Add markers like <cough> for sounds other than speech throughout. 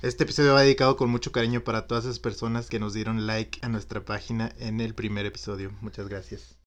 Este episodio va dedicado con mucho cariño para todas esas personas que nos dieron like a nuestra página en el primer episodio. Muchas gracias.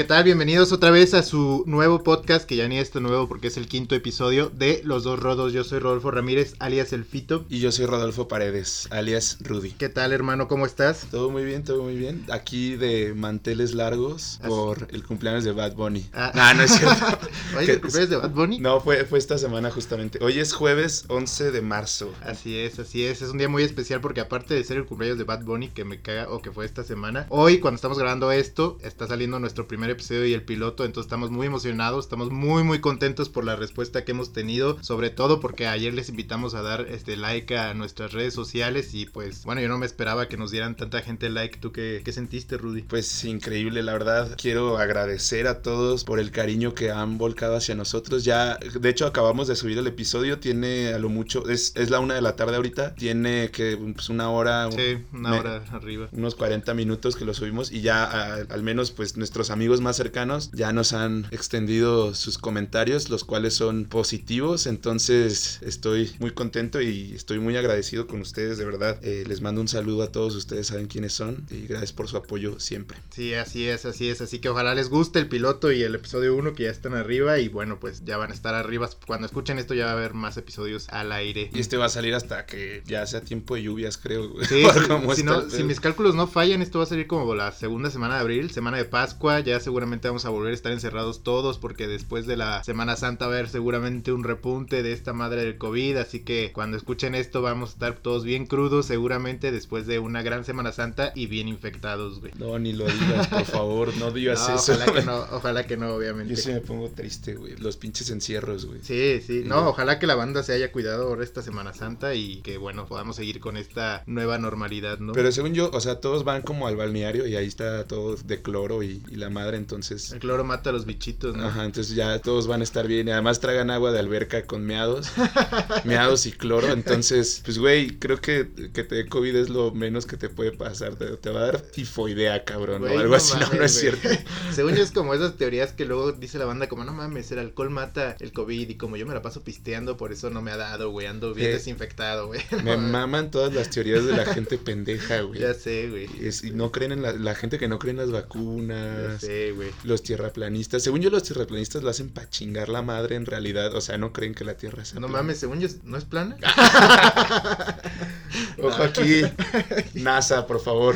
¿Qué tal? Bienvenidos otra vez a su nuevo podcast, que ya ni es tan nuevo porque es el quinto episodio de Los Dos Rodos. Yo soy Rodolfo Ramírez, alias El Fito. Y yo soy Rodolfo Paredes, alias Rudy. ¿Qué tal, hermano? ¿Cómo estás? Todo muy bien, todo muy bien. Aquí de manteles largos por el cumpleaños de Bad Bunny. Ah, no es cierto. <laughs> ¿Hoy es el cumpleaños de Bad Bunny? No, fue, fue esta semana justamente. Hoy es jueves 11 de marzo. Así es, así es. Es un día muy especial porque aparte de ser el cumpleaños de Bad Bunny, que me caga o que fue esta semana, hoy cuando estamos grabando esto, está saliendo nuestro primer episodio y el piloto, entonces estamos muy emocionados, estamos muy muy contentos por la respuesta que hemos tenido, sobre todo porque ayer les invitamos a dar este like a nuestras redes sociales y pues bueno, yo no me esperaba que nos dieran tanta gente like, ¿tú qué, qué sentiste Rudy? Pues increíble, la verdad, quiero agradecer a todos por el cariño que han volcado hacia nosotros, ya, de hecho acabamos de subir el episodio, tiene a lo mucho, es, es la una de la tarde ahorita, tiene que pues una hora, sí, una hora arriba, unos 40 minutos que lo subimos y ya al menos pues nuestros amigos más cercanos ya nos han extendido sus comentarios, los cuales son positivos. Entonces estoy muy contento y estoy muy agradecido con ustedes, de verdad. Eh, les mando un saludo a todos ustedes, saben quiénes son y gracias por su apoyo siempre. Sí, así es, así es. Así que ojalá les guste el piloto y el episodio 1 que ya están arriba y bueno, pues ya van a estar arriba. Cuando escuchen esto ya va a haber más episodios al aire. Y este va a salir hasta que ya sea tiempo de lluvias, creo. Sí, <laughs> si, si mis cálculos no fallan, esto va a salir como la segunda semana de abril, semana de Pascua. Ya seguramente vamos a volver a estar encerrados todos porque después de la Semana Santa va a haber seguramente un repunte de esta madre del COVID, así que cuando escuchen esto vamos a estar todos bien crudos seguramente después de una gran Semana Santa y bien infectados, güey. No, ni lo digas, por favor, no <laughs> digas eso. Ojalá que no, <laughs> ojalá que no, obviamente. Yo sí me pongo triste, güey, los pinches encierros, güey. Sí, sí, no, ojalá que la banda se haya cuidado ahora esta Semana Santa y que, bueno, podamos seguir con esta nueva normalidad, ¿no? Pero según yo, o sea, todos van como al balneario y ahí está todo de cloro y, y la madre, entonces... El cloro mata a los bichitos, ¿no? Ajá, entonces ya todos van a estar bien. Y además tragan agua de alberca con meados. <laughs> meados y cloro. Entonces, pues, güey, creo que que te dé COVID es lo menos que te puede pasar. Te, va a dar tifoidea, cabrón. o algo así, no, no es cierto. Según yo es como esas teorías que luego dice la banda, como, no mames, el alcohol mata el COVID. Y como yo me la paso pisteando, por eso no me ha dado, güey. Ando bien desinfectado, güey. Me <laughs> maman todas las teorías de la gente <laughs> pendeja, güey. Ya sé, güey. y no creen en la, la gente que no cree en las vacunas. Ya sé, güey. Los tierraplanistas según yo, los tierraplanistas lo hacen para chingar la madre en realidad. O sea, no creen que la Tierra sea. No mames, según yo, ¿no es plana? <laughs> Ojo aquí. <laughs> NASA, por favor.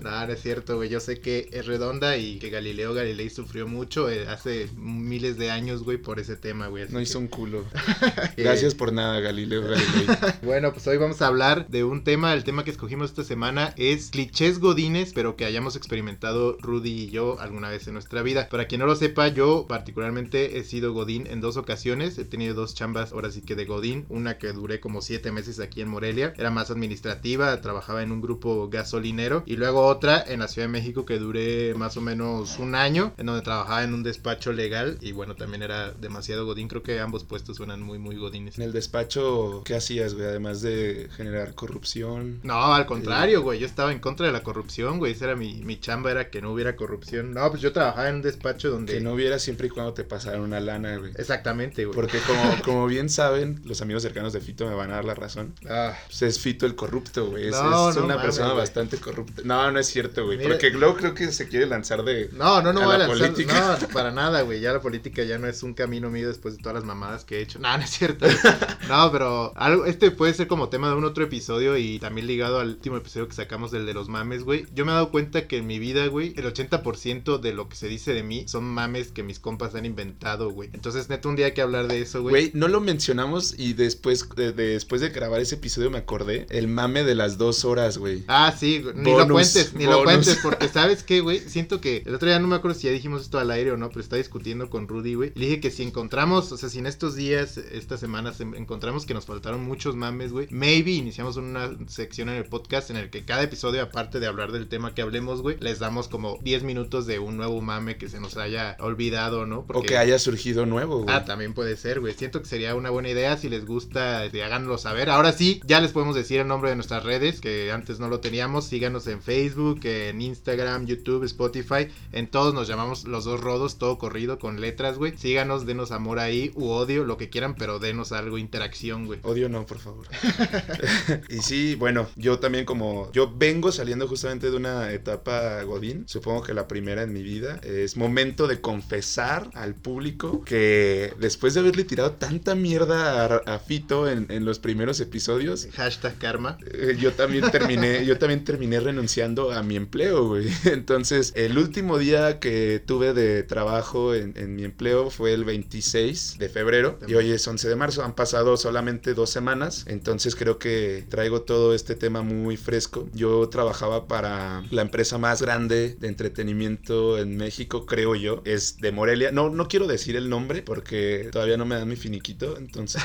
No, no es cierto, güey. Yo sé que es redonda y que Galileo Galilei sufrió mucho eh, hace miles de años, güey, por ese tema, güey. No hizo un culo. <laughs> Gracias por nada, Galileo Galilei. <laughs> bueno, pues hoy vamos a hablar de un tema. El tema que escogimos esta semana es clichés godines, pero que hayamos experimentado Rudy y yo alguna vez en nuestra vida. Para quien no lo sepa, yo particularmente he sido Godín en dos ocasiones. He tenido dos chambas, ahora sí que de Godín. Una que duré como siete meses aquí en Morelia. Era más administrativa, trabajaba en un grupo gasolinero. Y luego otra en la Ciudad de México que duré más o menos un año, en donde trabajaba en un despacho legal. Y bueno, también era demasiado Godín. Creo que ambos puestos suenan muy, muy Godines. En el despacho, ¿qué hacías, güey? Además de generar corrupción. No, al contrario, güey. Yo estaba en contra de la corrupción, güey. Esa era mi, mi chamba, era que no hubiera corrupción. No, pues yo trabajaba en un despacho donde... Que no hubiera siempre y cuando te pasaran una lana, güey. Exactamente, güey. Porque como, como bien saben, los amigos cercanos de Fito me van a dar la razón. <laughs> Ah. Pues es Fito el corrupto, güey. Es, una persona bastante corrupta. No, no es cierto, güey. Porque luego creo que se quiere lanzar de. No, no, no a, la política. No, <laughs> para nada, güey. Ya la política ya no es un camino mío después de todas las mamadas que he hecho. No, no es cierto. <laughs> no, pero algo, este puede ser como tema de un otro episodio y también ligado al último episodio que sacamos del de los mames, güey. Yo me he dado cuenta que en mi vida, güey, el 80% de lo que se dice de mí son mames que mis compas han inventado, güey. Entonces, neto, un día hay que hablar de eso, güey. Güey, no lo mencionamos y después de, después de grabar ese episodio me acordé el mame de las dos horas, güey. Ah, sí, ni lo cuentes, ni lo cuentes, porque <laughs> ¿sabes qué, güey? Siento que el otro día no me acuerdo si ya dijimos esto al aire o no, pero estaba discutiendo con Rudy, güey. Le dije que si encontramos, o sea, si en estos días, estas semanas, encontramos que nos faltaron muchos mames, güey, maybe iniciamos una sección en el podcast en el que cada episodio, aparte de hablar del tema que hablemos, güey, les damos como 10 minutos de un nuevo mame que se nos haya olvidado, ¿no? O que haya surgido nuevo, güey. Ah, también puede ser, güey. Siento que sería una buena idea. Si les gusta, este, háganlo saber. Ahora sí, ya les podemos decir el nombre de nuestras redes, que antes no lo teníamos. Síganos en Facebook, en Instagram, YouTube, Spotify. En todos nos llamamos Los Dos Rodos, todo corrido con letras, güey. Síganos, denos amor ahí, u odio, lo que quieran, pero denos algo, interacción, güey. Odio no, por favor. <laughs> <laughs> y sí, bueno, yo también como yo vengo saliendo justamente de una etapa Godín, supongo que la primera en mi vida, es momento de confesar al público que después de haberle tirado tanta mierda a, Fito en, los primeros episodios, hashtag karma, eh, yo también terminé, <laughs> yo también terminé renunciando a mi empleo, güey. <laughs> Entonces, el último día que tuve de trabajo en, en mi empleo fue el 26 de febrero y hoy es 11 de marzo, han pasado solamente dos semanas, entonces creo que traigo todo este tema muy fresco. Yo trabajaba para la empresa más grande de entretenimiento en México, creo yo, es de Morelia. No, no quiero decir el nombre porque todavía no me dan mi finiquito, entonces,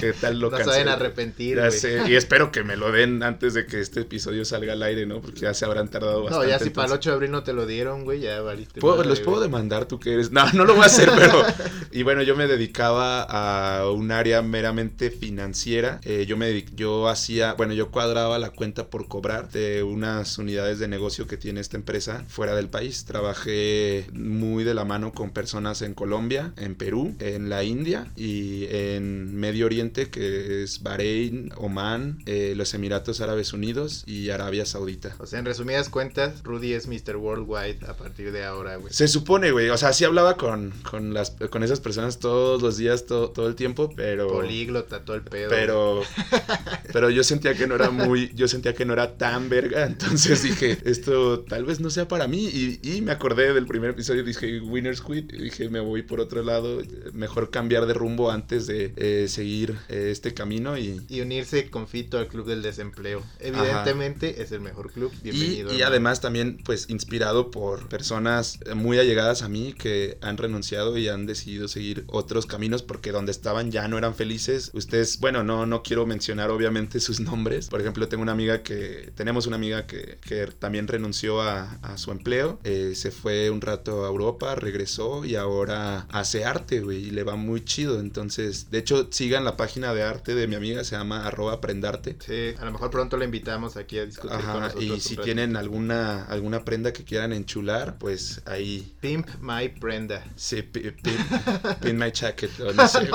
¿qué, tal lo <laughs> No vayan a arrepentir. y espero que me lo den antes de que este episodio salga al aire, ¿no? Porque ya se habrán tardado bastante. No, ya si para el 8 de abril no te lo dieron, güey, ya valiste. ¿Los puedo demandar tú que eres? No, no lo voy a hacer, pero... <laughs> Y bueno, yo me dedicaba a un área meramente financiera. Eh, yo me yo hacía, bueno, yo cuadraba la cuenta por cobrar de unas unidades de negocio que tiene esta empresa fuera del país. Trabajé muy de la mano con personas en Colombia, en Perú, en la India y en Medio Oriente, que es Bahrein, Oman, eh, los Emiratos Árabes Unidos y Arabia Saudita. O sea, en resumidas cuentas, Rudy es Mr. Worldwide a partir de ahora, güey. Se supone, güey. O sea, sí hablaba con, con, las, con esas personas todos los días, todo, todo el tiempo, pero... Políglota, todo el pedo. Pero... pero yo sentía que no era muy... Yo sentía que no era tan verga, entonces dije, esto tal vez no sea para mí. Y, y me acordé del primer episodio, dije, Winners Quit, y dije, me voy por otro lado, mejor cambiar de rumbo antes de eh, seguir eh, este camino y... Y unirse con Fito al Club del Desempleo. Evidentemente es el mejor club, bienvenido. Y, y además también, pues, inspirado por personas muy allegadas a mí que han renunciado y han decidido seguir otros caminos porque donde estaban ya no eran felices. Ustedes, bueno, no, no quiero mencionar obviamente sus nombres. Por ejemplo, tengo una amiga que, tenemos una amiga que, que también renunció a, a su empleo, eh, se fue un rato a Europa, regresó y ahora hace arte, güey, y le va muy chido. Entonces, de hecho, sigan la página de arte de mi amiga, se llama arroba aprendarte. Sí, a lo mejor pronto la invitamos aquí a discutir con nosotros. Y si tienen alguna, alguna prenda que quieran enchular, pues ahí. Pimp my prenda. Sí, pimp, <laughs> pimp my jacket. no, sé.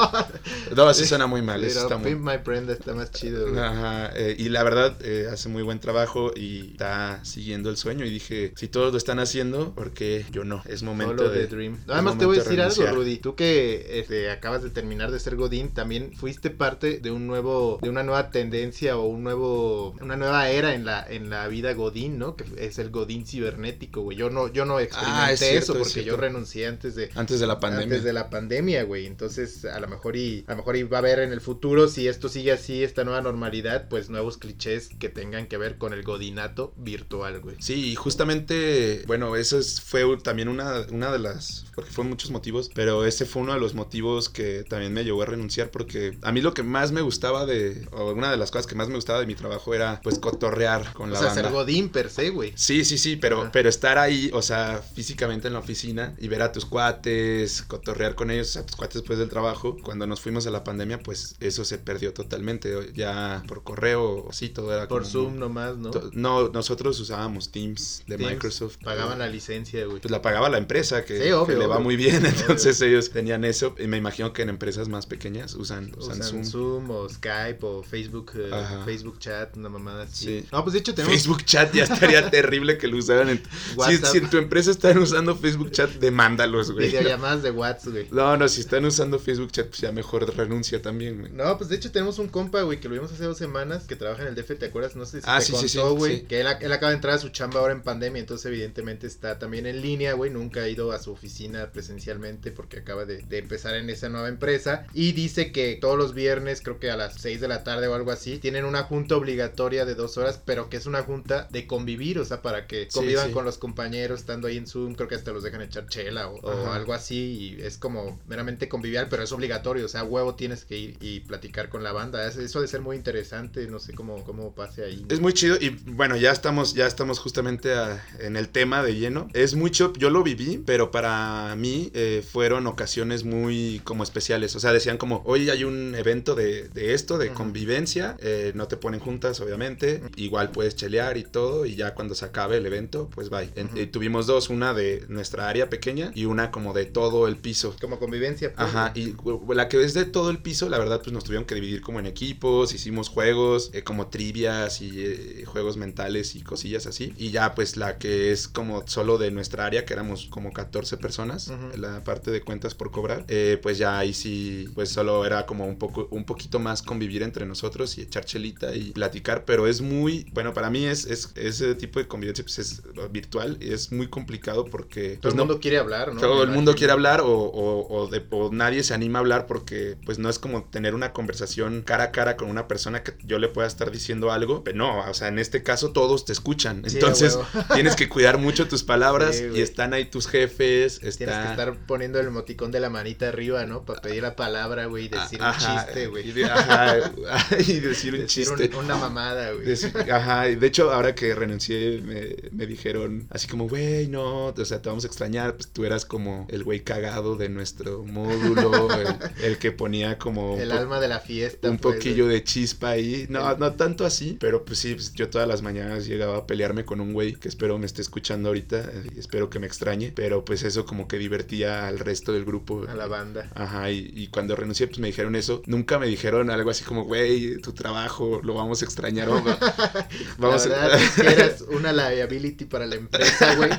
no, así suena muy mal. pimp my prenda está más chido. Ajá, eh, y la verdad, eh, hace muy buen trabajo y está siguiendo el sueño. Y dije, si todos lo están haciendo, porque yo no? Es momento de, Dream. Además te voy a decir algo, Rudy. Tú que este, acabas de terminar de ser Godín, también fuiste parte de un nuevo, de una nueva tendencia o un nuevo, una nueva era en la, en la vida Godín, ¿no? Que es el Godín cibernético, güey. Yo no, yo no experimenté ah, eso porque yo renuncié antes de, antes de la pandemia. Antes de la pandemia, güey. Entonces, a lo mejor y, a lo mejor va a haber en el futuro, si esto sigue así, esta nueva normalidad, pues nuevos clichés que tengan que ver con el godinato virtual, güey. Sí, justamente, bueno, eso es, fue también una, una de las, porque fueron muchos motivos, pero ese fue uno de los motivos que también me llevó a renunciar porque a mí lo que más me gustaba de, o una de las cosas que más me gustaba de mi trabajo era pues cotorrear con la o sea, ser godín per se, güey. Sí, sí, sí, pero, pero estar ahí, o sea, físicamente en la oficina y ver a tus cuates, cotorrear con ellos, a tus cuates después del trabajo, cuando nos fuimos a la pandemia, pues eso se perdió totalmente, ya por correo, sí, todo era Por Zoom nomás, ¿no? No, nosotros usábamos Teams de Microsoft. Pagaban la licencia, güey. Pues la pagaba la empresa, que, le va muy bien. <laughs> Entonces ellos tenían eso. Y me imagino que en empresas más pequeñas usan, usan, Zoom. o Skype o Facebook, eh, Facebook Chat, una mamada así. No, pues de hecho tenemos... Facebook Chat ya estaría <laughs> terrible que lo usaran. En... Si, si, en tu empresa están usando Facebook Chat, demándalos, güey. Videollamadas de WhatsApp, güey. No, no, si están usando Facebook Chat, pues ya mejor renuncia también, güey. No, pues de hecho tenemos un compa, güey, que lo vimos hace dos semanas, que trabaja en el DF, ¿te acuerdas? No sé si ah, te contó, güey, que él, él acaba de entrar a su chamba ahora en pandemia, entonces evidentemente está también en línea, güey, nunca ha ido a su oficina presencialmente porque acaba de, empezar en esa nueva empresa y dice que todos los viernes, creo que a las 6 de la tarde o algo así, tienen tienen una junta obligatoria de dos horas, pero que es una junta de convivir, o sea, para que convivan sí. con los compañeros estando ahí en Zoom, creo que hasta los dejan echar chela o, algo así, y es como meramente convivial, pero es obligatorio, o sea, huevo tienes que ir y platicar con la banda, Es- eso de ser muy interesante, no sé cómo, cómo pase ahí. Es muy chido y bueno, ya estamos, ya estamos justamente a- en el tema de lleno. Es mucho, yo lo viví, pero para mí eh, fueron ocasiones muy como especiales. O sea, decían como, hoy hay un evento de, de esto, de convivencia, eh, no te ponen juntas, obviamente. Igual puedes chelear y todo, y ya cuando se acabe el evento, pues bye. Eh, tuvimos dos, una de nuestra área pequeña y una como de todo el piso. Como convivencia. pues, Ajá, y la que es de todo el piso, la verdad, pues nos tuvieron que dividir como en equipos, hicimos juegos, eh, como trivias y eh, juegos mentales y cosillas así. Y ya, pues la que es como solo de nuestra área, que éramos como 14 personas, la parte de cuentas por cobrar, eh, pues ya ahí sí, pues solo era como un poco, un poquito más convivir entre nosotros y echar chelita y platicar, pero es muy, bueno, para mí es, es ese tipo de convivencia, pues es virtual, y es muy complicado porque... Todo pues, el no- mundo quiere hablar, ¿no? todo el mundo quiere hablar o, o- o de- o nadie se anima a hablar porque pues no es como tener una conversación cara a cara con una persona que yo le pueda estar diciendo algo. Pero no, o sea, en este caso todos te escuchan. Entonces <laughs> tienes que cuidar mucho tus palabras Sí, y están ahí tus jefes. Tienes Está... que estar poniendo el emoticón de la manita arriba, ¿no? Para pedir la palabra, güey, y decir Ah, un ajá, chiste, güey. Y, de- ajá, <laughs> y decir un- una mamada, güey. Decir- Ajá, y de hecho, ahora que renuncié, me, me dijeron así como, güey, no, o sea, te vamos a extrañar, pues tú eras como el güey cagado de nuestro módulo, el, el que ponía como El alma de la fiesta. un pues, poquillo de chispa ahí. No, no tanto así, pero pues sí, pues, yo todas las mañanas llegaba a pelearme con un güey que espero me esté escuchando ahorita eh, y espero que me extrañe, pero pues eso como que divertía al resto del grupo. A la banda. Ajá, y, y cuando renuncié, pues me dijeron eso. Nunca me dijeron algo así como, güey, tu trabajo lo vamos a extrañar. <laughs> vamos la a... verdad es que eras una liability para la empresa, güey.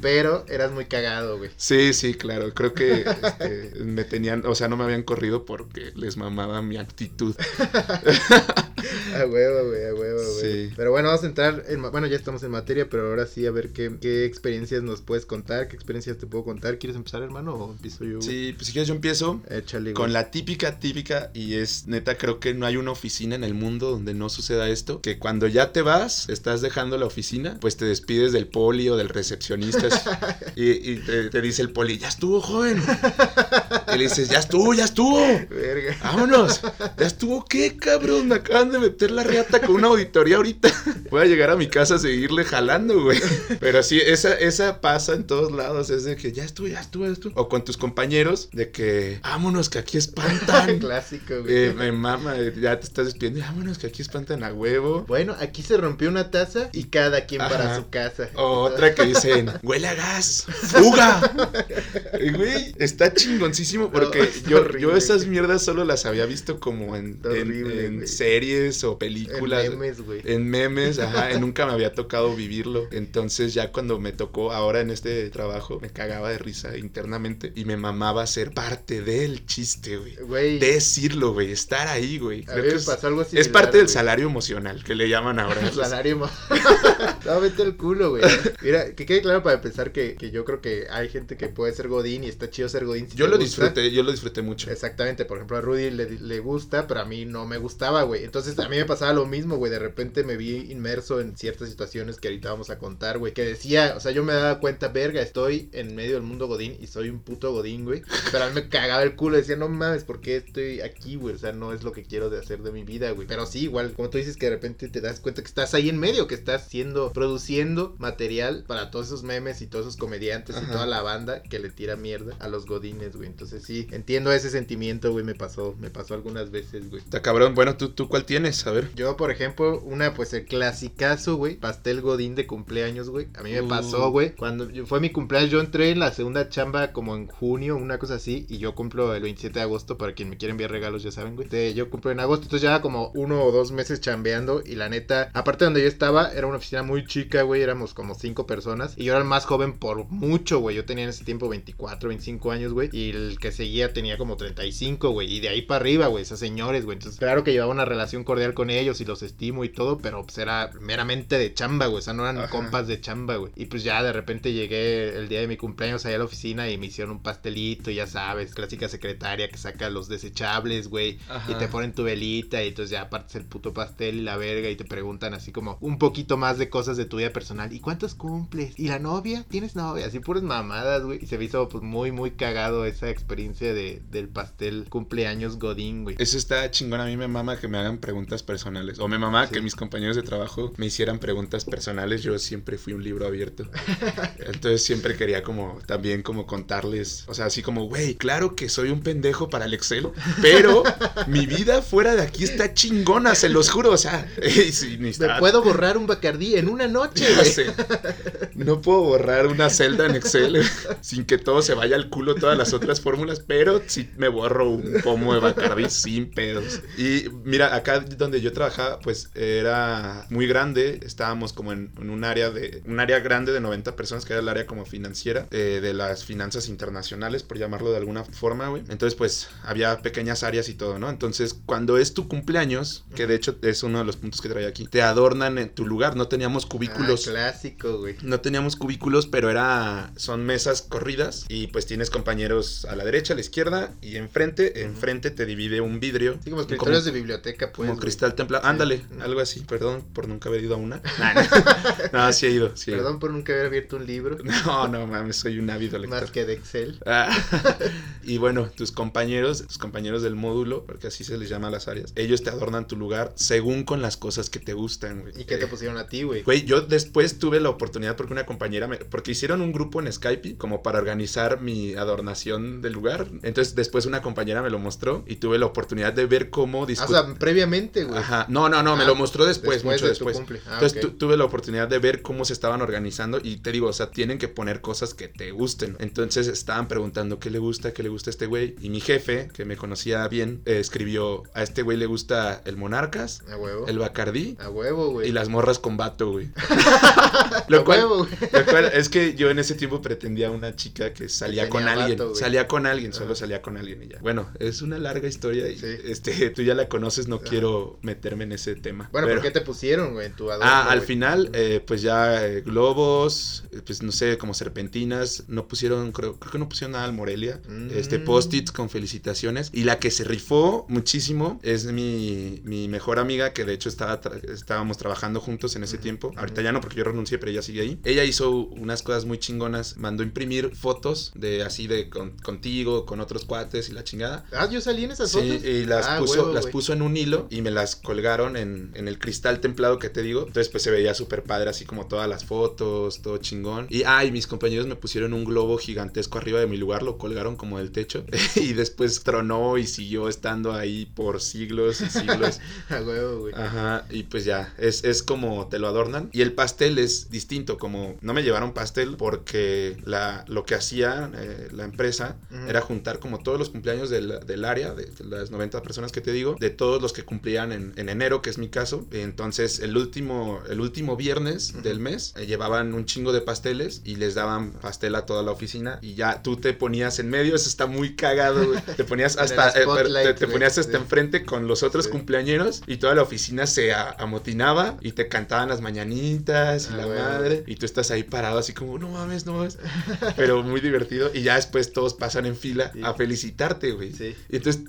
pero eras muy cagado, güey. Sí, sí, claro. Creo que este, me tenían, o sea, no me habían corrido porque les mamaba mi actitud. <laughs> A huevo, güey, a huevo, güey. Sí. Pero bueno, vamos a entrar en... Bueno, ya estamos en materia, pero ahora sí a ver qué, qué experiencias nos puedes contar, qué experiencias te puedo contar. ¿Quieres empezar, hermano, o empiezo yo? Sí, pues si quieres yo empiezo. Échale. Con la típica, típica, y es neta, creo que no hay una oficina en el mundo donde no suceda esto, que cuando ya te vas, estás dejando la oficina, pues te despides del poli o del recepcionista <laughs> y, y te, te dice el poli, ya estuvo, joven. Y le dices, ya estuvo, ya estuvo. Verga. Vámonos. ¿Ya estuvo qué, cabrón? Me acaban de meter la riata con una auditoría ahorita. Voy a llegar a mi casa a seguirle jalando, güey. Pero sí, esa, esa pasa en todos lados. Es de que ya estuvo, ya estuvo, ya estuvo. O con tus compañeros, de que vámonos, que aquí espantan. <laughs> Clásico, güey. Eh, me mama, ya te estás despidiendo. Vámonos, que aquí espantan a huevo. Bueno, aquí se rompió una taza y cada quien para su casa. O otra que dicen, <laughs> huele a gas, fuga. Güey, está chingoncísimo porque No, está yo, horrible, yo esas mierdas solo las había visto como en, en- en series o En películas. memes, güey. En memes, ajá, <laughs> nunca me había tocado vivirlo. Entonces ya cuando me tocó ahora en este trabajo, me cagaba de risa internamente y me mamaba ser parte del chiste, güey. Decirlo, güey, estar ahí, güey. a Creo mí que me es, pasó algo es parte del salario emocional que le llaman ahora. El salario mo- <laughs> <laughs> No, vete al culo, güey. Mira, que quede claro para empezar que, que yo creo que hay gente que puede ser Godín y está chido ser Godín. si Yo lo gusta. disfruté, yo lo disfruté mucho. Exactamente, por ejemplo, a Rudy le, le gusta, pero a mí no me gustaba, güey. Entonces a mí me pasaba lo mismo, güey. De repente me vi inmerso en ciertas situaciones que ahorita vamos a contar, güey. Que decía, o sea, yo me daba cuenta, verga, estoy en medio del mundo Godín y soy un puto Godín, güey. Pero a mí me cagaba el culo, decía, no mames, ¿por qué estoy aquí, güey? O sea, no es lo que quiero de hacer de mi vida, güey. Pero sí, igual, como tú dices que de repente te das cuenta que estás ahí en medio, que estás siendo, produciendo material para todos esos memes y todos esos comediantes y toda la banda que le tira mierda a los Godines, güey. Entonces sí, entiendo ese sentimiento, güey, me pasó, me pasó algunas veces, güey. Está cabrón. Bueno, ¿tú, ¿tú cuál tienes? A ver. Yo, por ejemplo, una, pues el clasicazo, güey, pastel godín de cumpleaños, güey. A mí me Uh. pasó, güey, cuando fue mi cumpleaños, yo entré en la segunda chamba como en junio, una cosa así, y yo cumplo el 27 de agosto, para quien me quiera enviar regalos, ya saben, güey. Este, yo cumplo en agosto, entonces ya como uno o dos meses chambeando, y la neta, aparte de donde yo estaba, era una oficina muy chica, güey, éramos como cinco personas. Y yo era el más joven por mucho, güey. Yo tenía en ese tiempo 24, 25 años, güey. Y el que seguía tenía como 35, güey. Y de ahí para arriba, güey, esos señores, güey. Entonces, claro que llevaba una relación cordial con ellos y los estimo y todo, pero pues era meramente de chamba, güey. O sea, no eran compas de chamba, güey. Y pues ya de repente llegué el día de mi cumpleaños allá a la oficina y me hicieron un pastelito, ya sabes, clásica secretaria que saca los desechables, güey. Y te ponen tu velita y entonces ya partes el puto pastel y la verga y te preguntan así como un poquito más de cosas de tu vida personal. ¿Y cuántos cumples? ¿Y la novia? ¿Tienes novia? Así puras mamadas, güey. Y se me hizo pues muy, muy cagado esa experiencia de, del pastel cumpleaños Godín, güey. Eso está chingón. A mí me mama que me hagan preguntas personales. O me mama que mis compañeros de trabajo me hicieran preguntas personales. Yo siempre fui un libro abierto. <laughs> Entonces siempre quería como también como contarles. O sea, así como, güey, claro que soy un pendejo para el Excel, pero mi vida fuera de aquí está chingona, se los juro. O sea, <laughs> me puedo borrar un Bacardí en una noche, No puedo borrar una celda en Excel sin que todo se vaya al culo todas las otras fórmulas, pero sí me borro un pomo de Bacardí sin pedos. Y mira, acá donde yo trabajaba, pues era muy grande. Estábamos como en, un área de un área grande de 90 personas, que era el área como financiera eh, de las finanzas internacionales, por llamarlo de alguna forma, güey. Entonces, pues había pequeñas áreas y todo, ¿no? Entonces, cuando es tu cumpleaños, que de hecho es uno de los puntos que traía aquí, te adornan en tu lugar. No teníamos cubículos. Ah, clásico, güey. No teníamos cubículos, pero era son mesas corridas y pues tienes compañeros a la derecha, a la izquierda y enfrente, enfrente te divide un vidrio. Sí, como escritorios de biblioteca, pues. Como cristal templado. Ándale, algo así. Perdón por nunca haber ido a una. <laughs> no, <laughs> sí he ido. Perdón por nunca haber abierto un libro. <laughs> No, no mames, soy un ávido lector. Más que de Excel. Ah, y bueno, tus compañeros, tus compañeros del módulo, porque así se les llama a las áreas, ellos te adornan tu lugar según con las cosas que te gustan, güey. ¿Y qué te pusieron a ti, güey? Güey, yo después tuve la oportunidad porque una compañera me, porque hicieron un grupo en Skype como para organizar mi adornación del lugar. Entonces después una compañera me lo mostró y tuve la oportunidad de ver cómo ah, O sea, previamente, güey. Ajá. No, no, no, me lo ah, mostró después, mucho después. Ah, Entonces tuve la oportunidad de ver cómo se estaban organizando y te digo, o sea, tienen que poner cosas que te gusten. Entonces estaban preguntando qué le gusta, qué le gusta a este güey. Y mi jefe, que me conocía bien, eh, escribió, a este güey le gusta el Monarcas, a huevo. el Bacardí. A huevo, güey. Y las morras con vato, güey. <laughs> lo, cual, huevo, es que yo en ese tiempo pretendía una chica que salía con alguien. salía con alguien, solo salía con alguien y ya. Bueno, es una larga historia y este, <laughs> tú ya la conoces, no quiero meterme en ese tema. Bueno, ¿por qué te pusieron, güey, tu Ah, al final, eh, pues ya eh, globos, eh, pues no sé, como serpentinas, no pusieron, creo, creo que no pusieron nada al Morelia. Este, mm. post-its con felicitaciones. Y la que se rifó muchísimo es mi, mi mejor amiga, que de hecho estaba estábamos trabajando juntos en ese tiempo. Ahorita ya no, porque yo renuncié, pero ella sigue ahí. Ella hizo unas cosas muy chingonas, mandó imprimir fotos de así de contigo, con otros cuates y la chingada. Ah, yo salí en esas fotos. Sí, y las, ah, puso, las puso en un hilo y me las colgaron en, en el cristal templado que te digo. Entonces, pues se veía súper padre, así como todas las fotos, todo chingón. Y, ay, mis compañeros me pusieron un globo gigantesco arriba de mi lugar, lo colgaron como del techo. <laughs> y después tronó y siguió estando ahí por siglos y siglos. <laughs> A huevo, güey. Ajá, y pues ya, es, es como te lo adornan. Y el pastel es distinto, como no me llevaron pastel porque la, lo que hacía eh, la empresa era juntar como todos los cumpleaños del, del área, de, las 90 personas que te digo, de todos los que cumplían en, en enero, que es mi caso. Entonces, el último, el último viernes del mes eh, llevaban un chingo de pasteles y les daban pastel a toda la oficina y ya tú te ponías en medio, eso está muy cagado, güey. Te ponías <laughs> hasta, eh, te, ponías hasta enfrente con los otros cumpleañeros y toda la oficina se amotinaba y te cantaban las mañanitas y ah, la madre y tú estás ahí parado así como, no mames, no mames. <laughs> Pero muy divertido y ya después todos pasan en fila a felicitarte, güey. Sí. Y entonces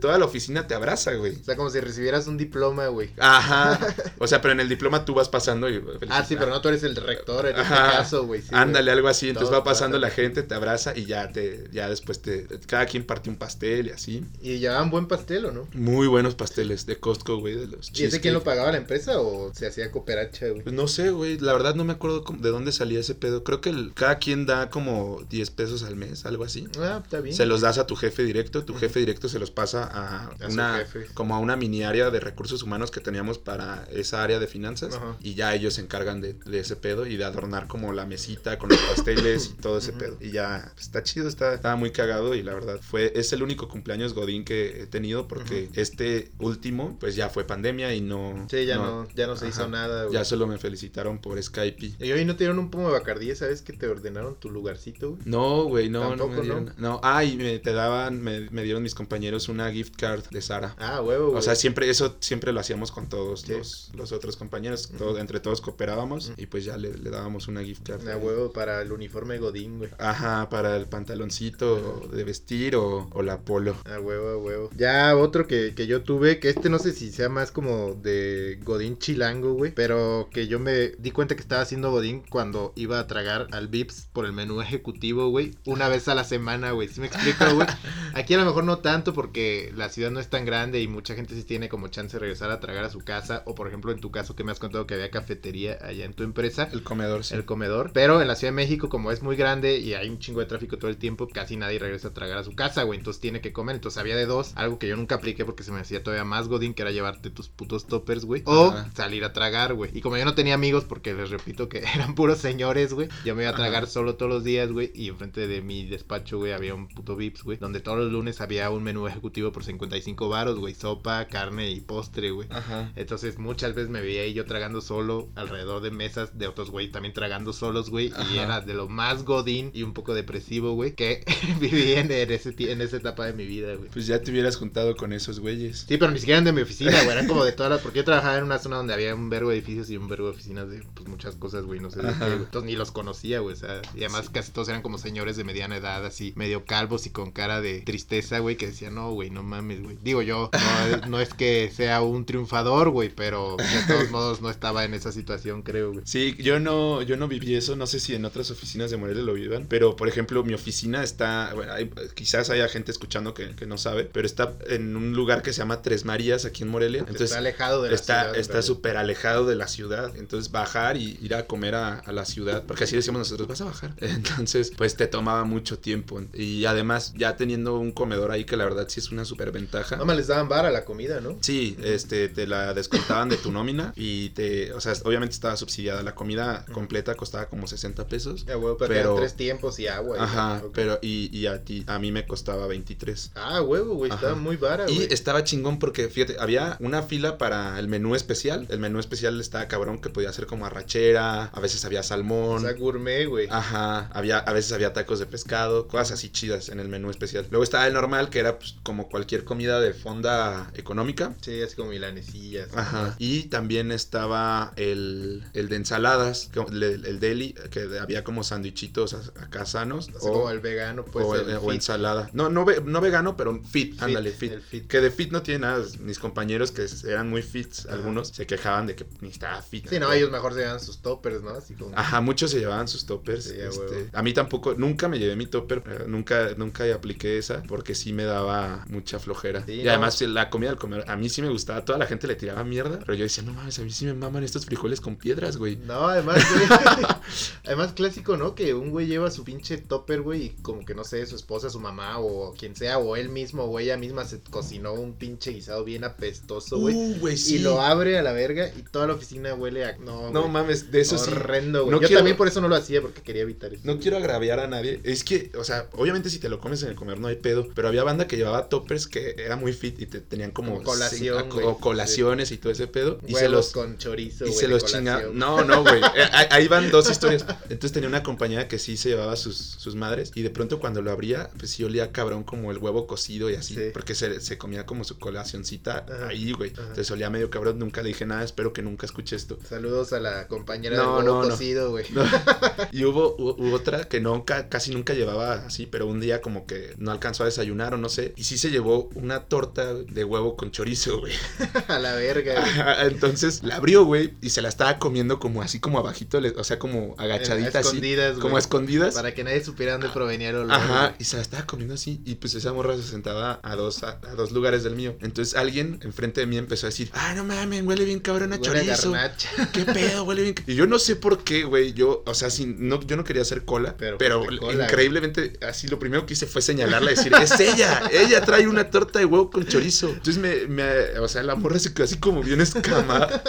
toda la oficina te abraza, güey. O sea, como si recibieras un diploma, güey. Ajá. <laughs> O sea, pero en el diploma tú vas pasando y... Ah, sí, pero no tú eres el rector en este caso, güey. Ándale, algo así. Entonces va pasando la gente, te abraza y ya te, ya después te, cada quien parte un pastel y así. ¿Y llevaban buen pastel o no? Muy buenos pasteles de Costco, güey, de los ¿Y ese quién lo pagaba la empresa o se hacía cooperacha, güey? Pues no sé, güey. La verdad no me acuerdo de dónde salía ese pedo. Creo que cada quien da como 10 pesos al mes, algo así. Ah, está bien. Se los das a tu jefe directo. Tu jefe directo se los pasa a, una, como a una mini área de recursos humanos que teníamos para esa área de finanzas. Y ya ellos se encargan de, ese pedo y de adornar como la mesita con los pasteles y todo ese pedo. Y ya, pues, está chido, está, estaba muy cagado y la verdad fue, es el único cumpleaños Godín que he tenido porque este último, pues ya fue pandemia y no. Sí, ya no, ya no se hizo nada. Ya solo me felicitaron por Skype. Y Oye, ¿no te dieron un pomo de bacardí sabes que te ordenaron tu lugarcito, güey? No, güey, no, no me dieron. No, ah, y me, te daban, me, me dieron mis compañeros una gift card de Sara. Ah, huevo, güey. O sea, siempre, eso siempre lo hacíamos con todos Sí. los, los otros compañeros. todo- entre todos cooperábamos y pues ya le, le dábamos una gift card. Ah, huevo para el uniforme Godín, güey. Ajá, para el pantaloncito de vestir o, o la polo. A huevo, a huevo. Ya otro que, que yo tuve, que este no sé si sea más como de Godín chilango, güey. Pero que yo me di cuenta que estaba haciendo Godín cuando iba a tragar al Vips por el menú ejecutivo, güey. Una vez a la semana, güey. ¿Sí me explico, güey? <laughs> Aquí a lo mejor no tanto porque la ciudad no es tan grande y mucha gente sí tiene como chance de regresar a tragar a su casa. O por ejemplo en tu caso que me has contado que había cafetería allá en tu empresa. El comedor, sí. El comedor. Pero en la Ciudad de México, como es muy grande y hay un chingo de tráfico todo el tiempo, casi nadie regresa a tragar a su casa, güey. Entonces tiene que comer. Entonces había de dos. Algo que yo nunca apliqué porque se me hacía todavía más godín, que era llevarte tus putos toppers, güey. O salir a tragar, güey. Y como yo no tenía amigos, porque les repito que <laughs> eran puros señores, güey. Yo me iba a tragar Ajá. solo todos los días, güey. Y enfrente de mi despacho, güey, había un puto Vips, güey. Donde todos los lunes había un menú ejecutivo por 55 varos, güey. Sopa, carne y postre, güey. Ajá. Entonces muchas veces me veía ahí yo tragando solo alrededor de mesas de otros güey también tragando solos, güey. Y era de lo más godín y un poco depresivo, güey, que <laughs> viví en, ese, en esa etapa de mi vida, güey. Pues ya te hubieras juntado con esos güeyes. Sí, pero ni siquiera eran de mi oficina, güey. Eran como de todas las... Porque yo trabajaba en una zona donde había un vergo de edificios y un vergo de oficinas de pues, muchas cosas, güey. No sé de qué. Entonces ni los conocía, güey. O sea, y además casi todos eran como señores de mediana edad, así, medio calvos y con cara de tristeza, güey, que decían, no, güey, no mames, güey. Digo yo, no, no es que sea un triunfador, güey, pero de todos modos no estaba en esa situación, creo, güey. Sí, yo no, yo no viví eso, no sé si en otras oficinas de Morelia lo vivan, pero por ejemplo mi oficina está, bueno, hay- quizás haya gente escuchando que, que no sabe, pero está en un lugar que se llama Tres Marías aquí en Morelia, entonces está alejado de la está ciudad, está súper alejado de la ciudad, entonces bajar y ir a comer a, a la ciudad, porque así decimos nosotros, vas a bajar, <laughs> entonces pues te tomaba mucho tiempo y además ya teniendo un comedor ahí que la verdad sí es una súper ventaja. Más les daban vara la comida, ¿no? Sí, este, te la descontaban de tu nómina y te, o sea, obviamente estaba subsidiada. La comida completa costaba como 60 pesos. Pero, Pero- tres tiempos y agua. y- Ajá, pero y, y a ti, a mí me costaba 23. Ah, huevo, güey, estaba muy vara, Y estaba chingón porque, fíjate, había una fila para el menú especial. El menú especial estaba cabrón que podía ser como arrachera, a veces había O salmón. sea, gourmet, güey. Ajá, había, a veces había tacos de pescado, cosas así chidas en el menú especial. Luego estaba el normal, que era pues, como cualquier comida de fonda económica. Sí, así como milanecillas. Ajá. Y también estaba el, el de ensaladas, el, el deli, que había como sandwichitos acá sanos. Así o, como el vegano, pues. o, el o ensalada. No, no, ve- no vegano, pero fit, Fit, ándale, fit. Que de fit no tiene nada. Mis compañeros que eran muy fits, algunos, se quejaban de que ni estaba Sí, no, ellos mejor se llevan sus toppers, ¿no? Así como. Ajá, muchos se llevaban sus toppers. Sí, este, a mí tampoco, nunca me llevé mi topper, eh, nunca, nunca apliqué esa, porque sí me daba mucha flojera. Sí, y no. además la comida del comer, a mí sí me gustaba, toda la gente le tiraba mierda, pero yo decía, no mames, a mí sí me maman estos frijoles con piedras, güey. No, además, güey. <laughs> <laughs> además, clásico, ¿no? Que un güey lleva su pinche topper, güey, y como que no sé, su esposa, su mamá, o quien sea, o él mismo, o ella misma se cocinó un pinche guisado bien apestoso, güey. Uh, güey, sí. Y lo abre a la verga y toda la oficina huele a. No, mames, de eso sí. Horrendo, güey. No Yo quiero- también por eso no lo hacía, porque quería evitar eso. No quiero agraviar a nadie. Es que, o sea, obviamente si te lo comes en el comer no hay pedo. Pero había banda que llevaba toppers que era muy fit y te tenían como, Como colación, cinco- o colaciones y todo ese pedo. Y se los con chorizo, y se los chingaban. No, no, güey. <laughs> Eh, ahí- van dos historias. Entonces tenía una compañera que sí se llevaba sus, sus madres. Y de pronto cuando lo abría, pues sí olía cabrón como el huevo cocido y así. Sí. Porque se, se comía como su colacioncita Ajá. ahí, güey. Entonces olía medio cabrón. Nunca le dije nada. Espero que nunca escuche Saludos a la compañera No, del huevo no, cocido, güey. No. <laughs> Y hubo, hu- hubo otra que nunca, casi nunca llevaba así, pero un día como que no alcanzó a desayunar o no sé. Y sí se llevó una torta de huevo con chorizo, güey. <laughs> a la verga, güey. Entonces la abrió, güey, y se la estaba comiendo como así como abajito, o sea, como agachadita A así. escondidas, güey. Como a escondidas. Para que nadie supiera dónde provenía el olor. Ajá, y se la estaba comiendo así. Y pues esa morra se sentaba a dos, a, a dos lugares del mío. Entonces alguien enfrente de mí empezó a decir, ah, no mames, huele bien cabrón a Huele a <laughs> ¿Qué pedo, huele <laughs> bien? Y yo no sé por qué, güey. Yo, o sea, sin, no, yo no quería hacer cola, Pero pero, fuiste cola, increíblemente, así lo primero que hice fue señalarla y decir, es ella, ella trae una torta de huevo con chorizo. Entonces me, me o sea, la morra se quedó así como bien escamada.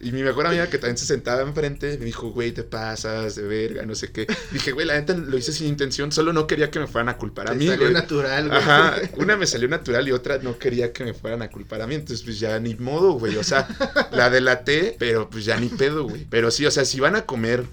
Y mi mejor amiga que también se sentaba enfrente me dijo, güey, te pasas de verga, no sé qué. Dije, güey, la neta lo hice sin intención, solo no quería que me fueran a culpar a Te mí. salió güey. natural, güey. Ajá, una me salió natural y otra no quería que me fueran a culpar a mí. Entonces, pues ya ni modo, güey. O sea, la delaté, pero pues ya ni pedo, güey. Pero sí, o sea, si van a comer,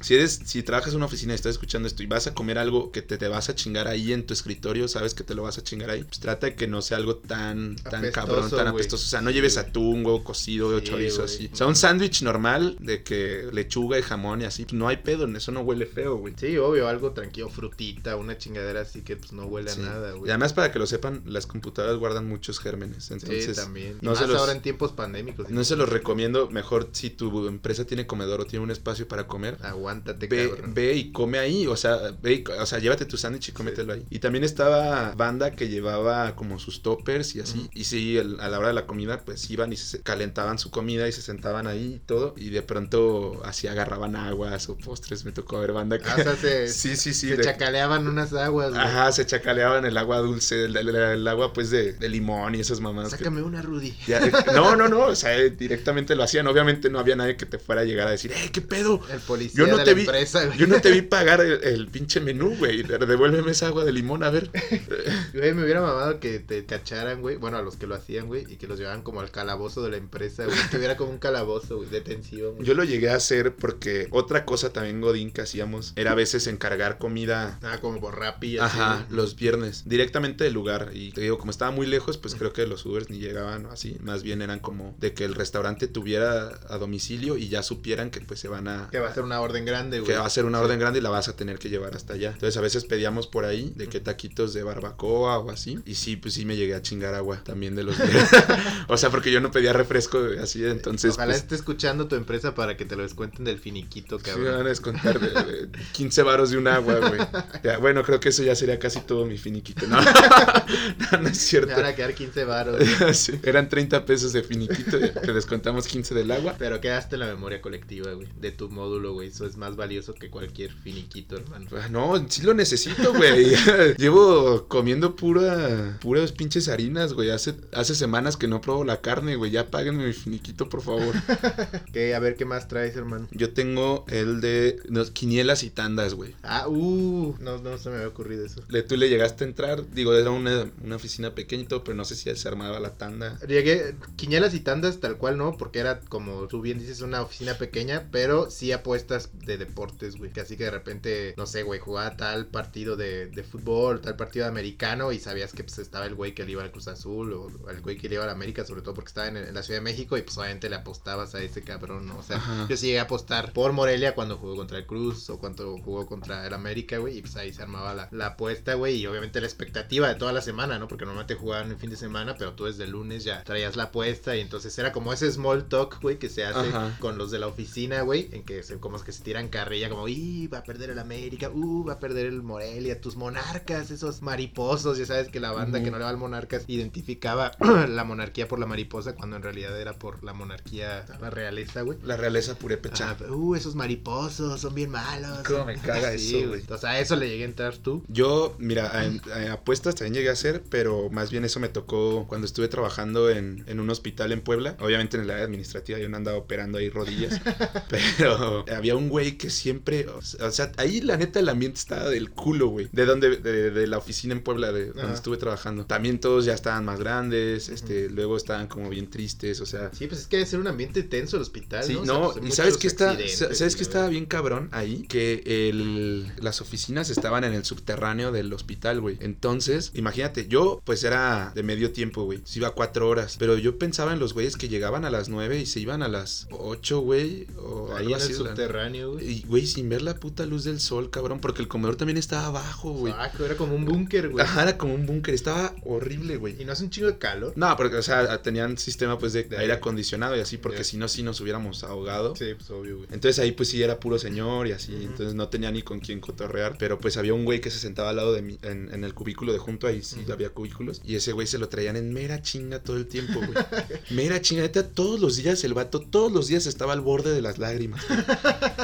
si eres, si trabajas en una oficina y estás escuchando esto y vas a comer algo que te, te vas a chingar ahí en tu escritorio, sabes que te lo vas a chingar ahí, pues trata de que no sea algo tan, tan Apestoso, cabrón, tan güey. apestoso. O sea, no lleves Sí, güey. atún, huevo cocido, o Sí, chorizo güey. así. O sea, un sándwich normal de que lechuga y jamón y así, pues no hay pedo, en eso no huele feo, güey. Sí, obvio, algo tranquilo, frutita, una chingadera así que pues no huele Sí. a nada, Y güey. además, para que lo sepan, las computadoras guardan muchos gérmenes. Entonces, sí, también. no se más los- ahora en tiempos pandémicos. No se los recomiendo. Mejor si tu empresa tiene comedor o tiene un espacio para comer. Aguántate, Ve, cabrón. ve y come ahí, o sea, ve y- o sea, llévate tu sándwich y cómetelo ahí. Y también estaba banda que llevaba como sus toppers y así. Y sí, el- a la hora de la comida, pues iban y se calentaban su comida y se sentaban ahí y todo. Y de pronto así agarraban aguas o postres. Me tocó ver banda que... Ah, o sea, se, <laughs> sí, sí, sí. se de- chacaleaban unas aguas, güey. Ajá, se chacaleaban el agua dulce, el, el- el agua pues de, de limón y esas mamás. que- Sácame una, Rudy. Ya, eh, no, no, no, o sea, directamente lo hacían. Obviamente no había nadie que te fuera a llegar a decir, ¡eh, qué pedo! El policía Yo no de te la vi- empresa, güey. Yo no te vi pagar el, el pinche menú, güey. Devuélveme esa agua de limón, a ver. <laughs> Güey, me hubiera mamado que te cacharan, güey. Bueno, a los que lo hacían, güey. Y que los llevaran como al calabozo de la empresa, güey. Que hubiera como un calabozo, güey. Detención, güey. Yo lo llegué a hacer porque otra cosa también, Godín, que hacíamos era a veces encargar comida. Ah, como por Rappi. Ajá, los viernes, directamente del lugar. Y te digo, como estaba muy lejos, pues creo que los Ubers ni llegaban así. Más bien eran como de que el restaurante tuviera a domicilio y ya supieran que pues se van a, Que va a ser una orden grande, güey. que va a ser una orden grande y la vas a tener que llevar hasta allá. Entonces a veces pedíamos por ahí de que taquitos de barbacoa o así. Y sí, pues sí me llegué a chingar agua también de los <laughs> O sea, porque yo no pedía refresco así, entonces Ojalá pues, esté escuchando tu empresa para que te lo descuenten del finiquito, sí me van a cabrón. descontar de, de 15 varos de un agua, güey. Ya, bueno, creo que eso ya sería casi todo mi finiquito. No, <laughs> no, no es Me cierto. van a quedar 15 varos. <laughs> Sí, eran 30 pesos de finiquito, te descontamos 15 del agua. Pero quedaste en la memoria colectiva, güey. De tu módulo, güey. Eso es más valioso que cualquier finiquito, hermano. Ah, No, sí lo necesito, güey. <laughs> Llevo comiendo pura, puras pinches harinas, güey. Hace, hace semanas que no pruebo la carne, güey. Ya páguenme mi finiquito, por favor. <laughs> Que, a ver qué más traes, hermano. Yo tengo el de no, quinielas y tandas, güey. Ah, uh. No, no se me había ocurrido eso. Le, tú le llegaste a entrar, digo, era una, una oficina pequeñita, pero no sé si se armaba la tanda. Llegué, quinielas y tandas tal cual no, porque era como tú bien dices, una oficina pequeña, pero sí apuestas de deportes, güey. Así que de repente, no sé, güey, jugaba tal partido de, de fútbol, tal partido de americano y sabías que pues estaba el güey que le iba al Cruz Azul o el güey que le iba al América, sobre todo porque estaba en, en la Ciudad de México y pues obviamente le apostabas a ese cabrón, ¿no? O sea, Ajá. yo sí llegué a apostar por Morelia cuando jugó contra el Cruz o cuando jugó contra el América, güey, y pues ahí se armaba la, la apuesta, güey, y obviamente la expectativa de toda la semana, ¿no? Porque normalmente jugaban el fin de semana, pero tú desde el lunes ya traías la apuesta y entonces era como ese small talk, güey, que se hace Ajá. con los de la oficina, güey, en que se, como es que se tiran carrilla, como, ¡y va a perder el América! ¡uh, va a perder el Morelia! Tus monarcas, esos mariposos, ya sabes que la banda que no le va al monarcas identificaba <clears throat> la monarquía por la mariposa cuando en realidad era por la monarquía, la realeza, güey. La realeza purépecha. Ah, uh, esos mariposos son bien malos. Cómo me caga <laughs> Sí, eso, güey. O sea, a eso le llegué a entrar tú. Yo, mira, a, a apuestas también llegué a hacer, pero más bien eso me tocó cuando estuve trabajando en, en un hospital en Puebla. Obviamente en el área administrativa yo no andaba operando ahí rodillas, <laughs> pero había un güey que siempre, o sea, ahí la neta el ambiente estaba del culo, güey. De donde, de, de la oficina en Puebla, de donde Ajá. estuve trabajando. También todos ya estaban más grandes, este, luego estaban como bien tristes, o sea, Sí, pues es que debe ser un ambiente tenso el hospital, Sí, ¿no? O sea, no, pues, y sabes que está, sabes y que estaba bien cabrón ahí, que el, las oficinas estaban en el subterráneo del hospital, güey. Entonces, imagínate, yo pues era de medio tiempo, güey. Se iba cuatro horas, pero yo pensaba en los güeyes que llegaban a las nueve y se iban a las ocho, güey, o Ahí algo en el así. subterráneo, güey. Y, güey, sin ver la puta luz del sol, cabrón, porque el comedor también estaba abajo, güey. Ah, era como un búnker, güey. Ajá, era como un búnker, estaba horrible, güey. Y no hace un chingo de calor. No, porque, o sea, tenían sistema pues de De aire acondicionado y así, porque si no, sí nos hubiéramos ahogado. Sí, pues obvio, güey. Entonces ahí pues sí era puro señor y así, entonces no tenía ni con quién cotorrear, pero pues había un güey que se sentaba al lado de mí, en, en el cubículo de junto, ahí sí había cubículos, y ese güey se lo traían en mera chinga todo el tiempo, güey. <laughs> mera chinga, neta, todos los días el vato, todos los días estaba al borde de las lágrimas. güey.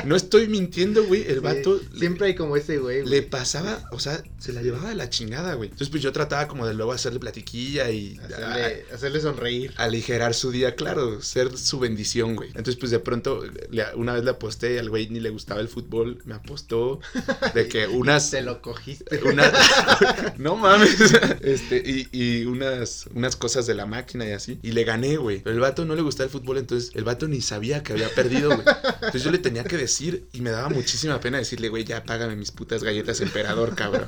No estoy mintiendo, güey, el Sí, vato... Siempre hay como ese güey, güey. Le pasaba, o sea, se la llevaba de la chingada, güey. Entonces, pues yo trataba como de luego hacerle platiquilla y Hacerle, hacerle sonreír. aligerar su día, claro, ser su bendición, güey. Entonces, pues de pronto, una vez le aposté, al güey ni le gustaba el fútbol, me apostó de que <laughs> unas... Te lo cogiste. Una... <laughs> no mames. Este, y, y unas, unas cosas de la máquina y así. Y le gané, güey. Pero el vato no le gustaba el fútbol, entonces el vato ni sabía que había perdido, güey. Entonces yo le tenía que decir y me daba muchísima pena decirle, güey, ya págame mis putas galletas emperador, cabrón.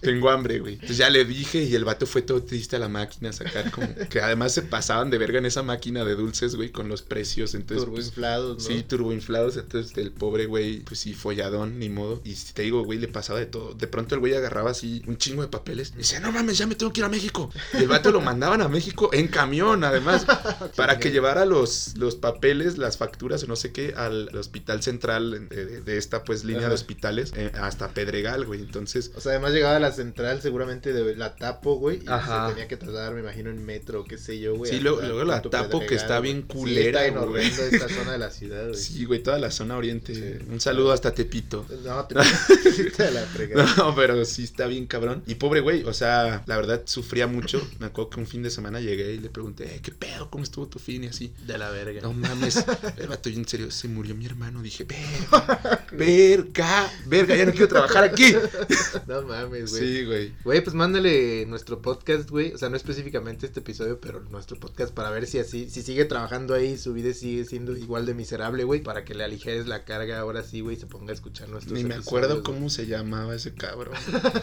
Tengo hambre, güey. Entonces ya le dije y el vato fue todo triste a la máquina a sacar como... Que además se pasaban de verga en esa máquina de dulces, güey, con los precios. Entonces, pues, Turboinflados, ¿no? Sí, turboinflados, entonces el pobre güey, pues sí, folladón, ni modo. Y te digo, güey, le pasaba de todo. De pronto el güey agarraba así un chingo de papeles y decía, no mames, ya me tengo que ir a México. Y el vato lo mandaban a México en camión, además, <laughs> para que llevara los, los papeles, las facturas o no sé qué, al hospital central de, esta, pues, línea Ajá. de hospitales eh, hasta Pedregal, güey. Entonces, O sea, además llegaba a la central seguramente de la Tapo, güey. Y Ajá. se tenía que trasladar, me imagino, en metro, qué sé yo, güey. Sí, luego- la Tapo, que está güey. bien Sí, culera, está en güey. esta zona de la ciudad, güey. sí, güey, toda la zona oriente. Sí. Un saludo hasta Tepito. No, te <laughs> pusiste de la fregada. <laughs> No, pero sí está bien cabrón. Y pobre güey, o sea, la verdad sufría mucho. Me acuerdo que un fin de semana llegué y le pregunté, "Eh, ¿qué pedo? ¿Cómo estuvo tu fin? Y así. De la verga. No mames, el vato, yo en serio, se murió mi hermano. Dije, verga, <laughs> verga, verga, ya no quiero trabajar aquí. <laughs> No mames, güey. Sí, güey. Güey, pues mándale nuestro podcast, güey. O sea, no específicamente este episodio, pero nuestro podcast para ver si así, si sigue trabajando ahí, su vida sigue siendo igual de miserable, güey. Para que le aligeres la carga ahora sí, güey, y se ponga a escuchar nuestros Ni me acuerdo cómo se llamaba ese cabrón.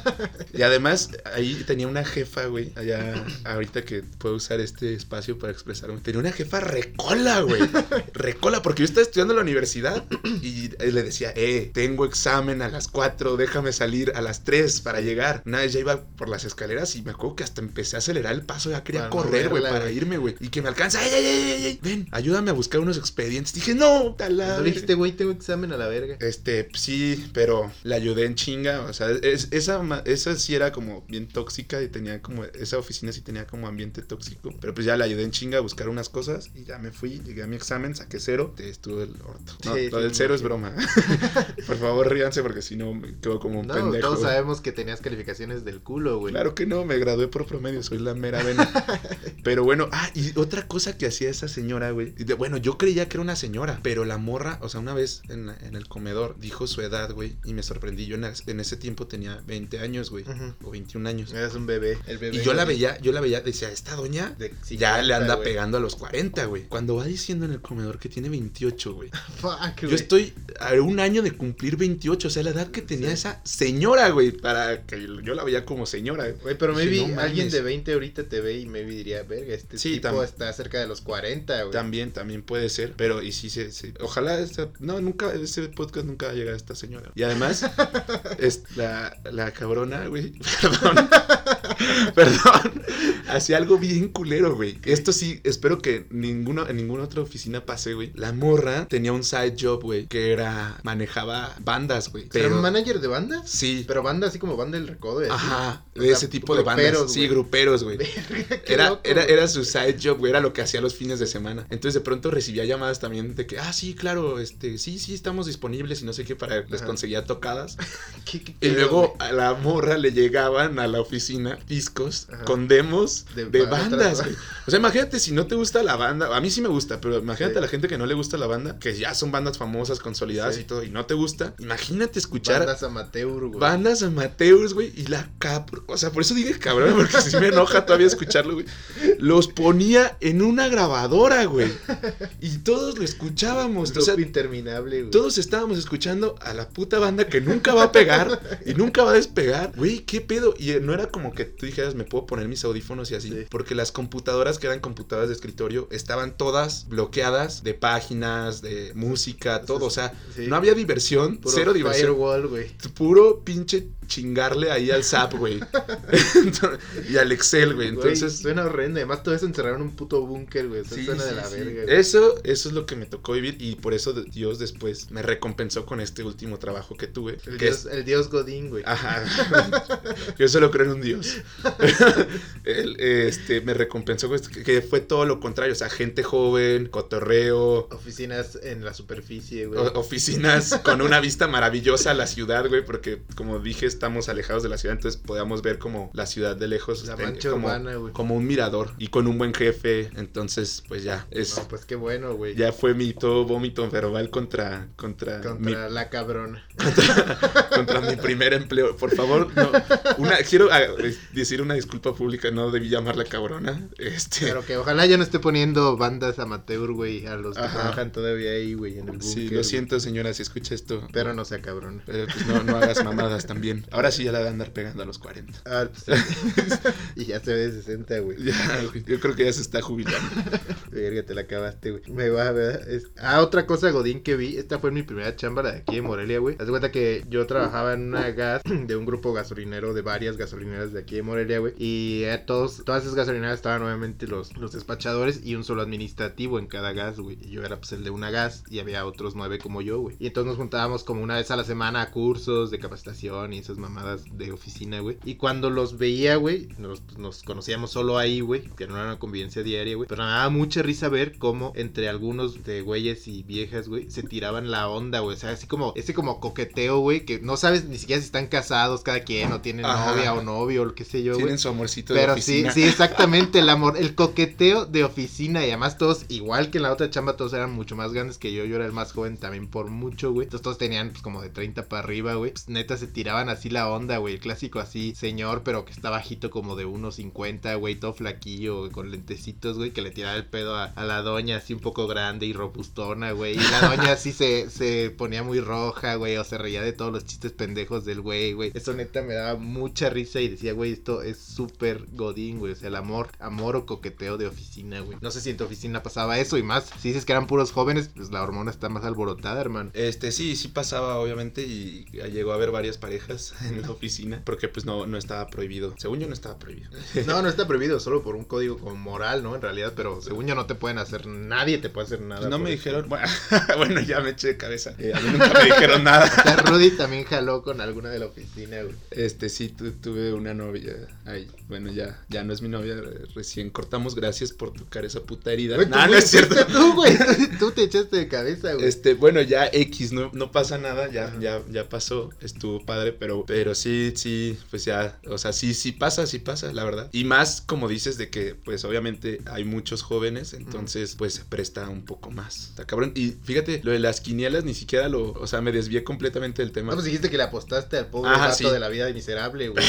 <laughs> y además, ahí tenía una jefa, güey. Allá, ahorita que puedo usar este espacio para expresarme. Tenía una jefa recola, güey. Recola, porque yo estaba estudiando en la universidad y le decía, eh, tengo examen a las 4, déjame salir a las 3 para llegar. Una vez ya iba por las escaleras y me acuerdo que hasta empecé a acelerar el paso. Ya quería Para correr, güey, para irme, güey. Y que me alcanza, ey, ey, ey, ey, ven, ayúdame a buscar unos expedientes. Dije, no, talada. No dijiste, güey, tengo examen a la verga. Este, sí, pero le ayudé en chinga. O sea, es- esa, esa sí era como bien tóxica y tenía como, esa oficina sí tenía como ambiente tóxico. Pero pues ya le ayudé en chinga a buscar unas cosas y ya me fui, llegué a mi examen, saqué cero, te estuvo el orto. No, Sí, lo del cero es broma. <laughs> Por favor, ríanse porque si no me quedo como un No, pendejo. todos sabemos que tenías calificaciones del culo, güey. Claro que no, me gradué por promedio, soy la mera vena. <laughs> Pero bueno, ah, y otra cosa que hacía esa señora, güey. Bueno, yo creía que era una señora, pero la morra, o sea, una vez en, la- en el comedor dijo su edad, güey, y me sorprendí. Yo en, en ese tiempo tenía 20 años, güey, o 21 años. Eras un bebé. El bebé Y yo la veía, yo la veía, decía, esta doña De ya le 50, anda güey. pegando a los 40, güey. Cuando va diciendo en el comedor que tiene 28, güey. <laughs> Fuck, Yo güey. estoy a un año de cumplir 28, o sea, la edad que tenía Sí. esa señora, güey, para que yo la veía como señora. Güey, pero maybe "No alguien mames". de 20 ahorita te ve y maybe diría, verga, este Sí, tipo está cerca de los 40, güey. También, también puede ser, pero y sí, sí, sí. Ojalá, esta- no, nunca, ese podcast nunca va a llegar a esta señora. Y además, <laughs> es la, la cabrona, güey, <laughs> perdón, <laughs> perdón, hacía algo bien culero, güey. Esto sí, espero que ninguno, en ninguna otra oficina pase, güey. La morra tenía un side job, güey, que era, manejaba bandas, güey. ¿Era un Pero, manager de banda? sí, Pero banda así como banda del recodo. y así. Ajá, O de sea, ese tipo de bandas. Sí, gruperos, güey. <laughs> Era, loco, era, era su side job, güey, era lo que hacía los fines de semana. Entonces de pronto recibía llamadas también de que, ah, sí, claro, este, sí, sí, estamos disponibles y no sé qué, para les Ajá. conseguía tocadas. <laughs> ¿Qué- qué Y luego a la morra le llegaban a la oficina discos Ajá. con demos De de, ba- bandas, güey. O sea, imagínate si no te gusta la banda, a mí sí me gusta, pero imagínate Sí. a la gente que no le gusta la banda, que ya son bandas famosas, consolidadas Sí. y todo, y no te gusta, imagínate escuchar Bandas amateur, güey. bandas amateurs, güey, y la cap... O sea, por eso dije cabrón, porque si me enoja todavía escucharlo, güey. Los ponía en una grabadora, güey. Y todos lo escuchábamos. O sea, interminable, güey. todos estábamos escuchando a la puta banda que nunca va a pegar y nunca va a despegar. Güey, ¿qué pedo? Y no era como que tú dijeras, me puedo poner mis audífonos y así. Sí. Porque las computadoras que eran computadoras de escritorio estaban todas bloqueadas de páginas, de música, todo. O sea, Sí. no había diversión, Puro cero diversión Firewall, güey. puro pinche chingarle ahí al SAP, güey. <laughs> <laughs> Y al Excel, güey. Entonces, suena horrendo. Además, todo eso encerraron en un puto búnker, güey. Eso sí, suena de la verga. Eso, eso es lo que me tocó vivir y por eso Dios después me recompensó con este último trabajo que tuve. El que dios, es- el dios Godín, güey. Ajá. <laughs> Yo solo creo en un Dios. <laughs> Él, este, me recompensó que, fue todo lo contrario, o sea, gente joven, cotorreo, Oficinas en la superficie, güey. oficinas con una vista maravillosa a la ciudad, güey, porque como dije, estamos alejados de la ciudad, entonces podíamos ver como la ciudad de lejos, La este, mancha como, urbana, güey. como un mirador y con un buen jefe, entonces pues ya, es... No, pues qué bueno, güey. Ya fue mi todo vómito verbal contra, contra, mi, Contra la cabrona. <laughs> contra mi primer empleo. Por favor, no. Una, quiero ah, decir una disculpa pública, no debí llamarla cabrona. Este, Pero que ojalá ya no esté poniendo bandas amateur, güey, a los que Ajá. trabajan todavía ahí, güey, en el búnker. sí, lo siento, señora, si escucha esto. Pero no sea cabrón. Eh, pues no, no hagas mamadas también. Ahora sí ya la de andar pegando a los 40. Ah, pues, <laughs> <laughs> y ya se ve de 60, güey. Ya, güey, yo creo que ya se está jubilando. Verga, te la acabaste, güey. Me va, ¿verdad? Es- Ah, otra cosa, Godín, que vi. Esta fue mi primera chamba, de aquí de Morelia, güey. Haz de cuenta que yo trabajaba en una gas <clears throat> de un grupo gasolinero de varias gasolineras de aquí de Morelia, güey. Y eh, todos, todas esas gasolineras estaban obviamente los, los despachadores y un solo administrativo en cada gas, güey. Yo era pues el de una gas y había otros nueve como yo, güey. Y entonces nos juntábamos como una vez a la semana a cursos de capacitación y esas mamadas de oficina, güey. Y cuando los veía, güey, nos, nos conocíamos solo ahí, güey. Que no era una convivencia diaria, güey. Pero daba mucha risa ver cómo entre algunos de güeyes y viejas, güey, se tiraban la onda, güey. O sea, así como, ese como coqueteo, güey, que no sabes ni siquiera si están casados cada quien o tienen Ajá. novia o novio o lo que sé yo, güey. Tienen su amorcito de Pero sí, oficina. sí, <laughs> exactamente, el amor, el coqueteo de oficina y además todos, igual que en la otra chamba, todos eran mucho más grandes que yo, yo era el más joven también por mucho, güey. Entonces todos tenían pues como de 30 para arriba, güey. Pues neta se tiraban así la onda, güey, el clásico así, señor, pero que está bajito como de 1.50, güey, todo flaquillo, güey, con lentecitos, güey, que le tiraba el pedo a, a la doña así un poco grande y robustona, güey. Y la doña así se, se ponía muy roja, güey, o se reía de todos los chistes pendejos del güey, güey. Eso neta me daba mucha risa y decía, güey, esto es súper godín, güey. O sea, el amor, amor o coqueteo de oficina, güey. No sé si en tu oficina pasaba eso y más. Si dices que eran puros jóvenes, pues la hormona está más alborotada, hermano. Este, sí, sí pasaba, obviamente, y llegó a haber varias parejas <laughs> en la oficina, porque pues no, no estaba prohibido. Según yo no estaba prohibido. <laughs> No, no está prohibido, solo por un código como moral, ¿no? En realidad, pero según yo no te pueden hacer, nadie te puede hacer nada. No me eso. dijeron, <laughs> bueno, ya me eché de cabeza. Eh, a mí <laughs> nunca me dijeron nada. <laughs> O sea, Rudy también jaló con alguna de la oficina, güey. Este, sí, tu- tuve una novia ahí. Bueno, ya, ya no es mi novia, eh, recién cortamos. Gracias por tocar esa puta herida. Güey, No, es cierto. Tú, güey, tú, tú te echaste de cabeza, güey. Este, bueno, ya X, no, no pasa nada, ya, ya, ya pasó, estuvo padre, pero, pero sí, sí, pues ya, o sea, sí, sí pasa, sí pasa, la verdad. Y más como dices de que, pues obviamente hay muchos jóvenes, entonces, pues se presta un poco más. Está cabrón. Y fíjate, lo de las quinielas ni siquiera lo, o sea, me desvié completamente del tema. No, pues dijiste que le apostaste al pobre Ajá, vato sí. de la vida miserable, güey.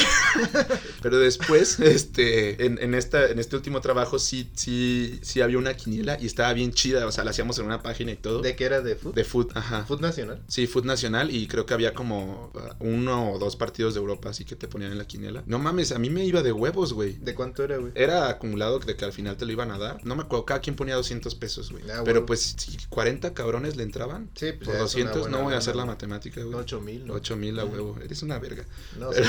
<laughs> Pero después, <laughs> este, en, en esta, en este último trabajo sí, sí, sí había una quiniela y estaba bien chida, o sea, la hacíamos en una página y todo. ¿De qué era? ¿De fútbol? De foot, ajá. ¿Fútbol nacional? Sí, Foot Nacional y creo que había como uh, uno o dos partidos de Europa así que te ponían en la quiniela. No mames, a mí me iba de huevos, güey. ¿De cuánto era, güey? Era acumulado de que al final te lo iban a dar. No me acuerdo, cada quien ponía 200 pesos, güey. Ah, Pero pues si 40 cabrones le entraban Sí, pues por ya es una 200, no voy a hacer la matemática, güey. 8 mil, ¿no? 8 mil a huevo. Eres una verga. No, <laughs> sí.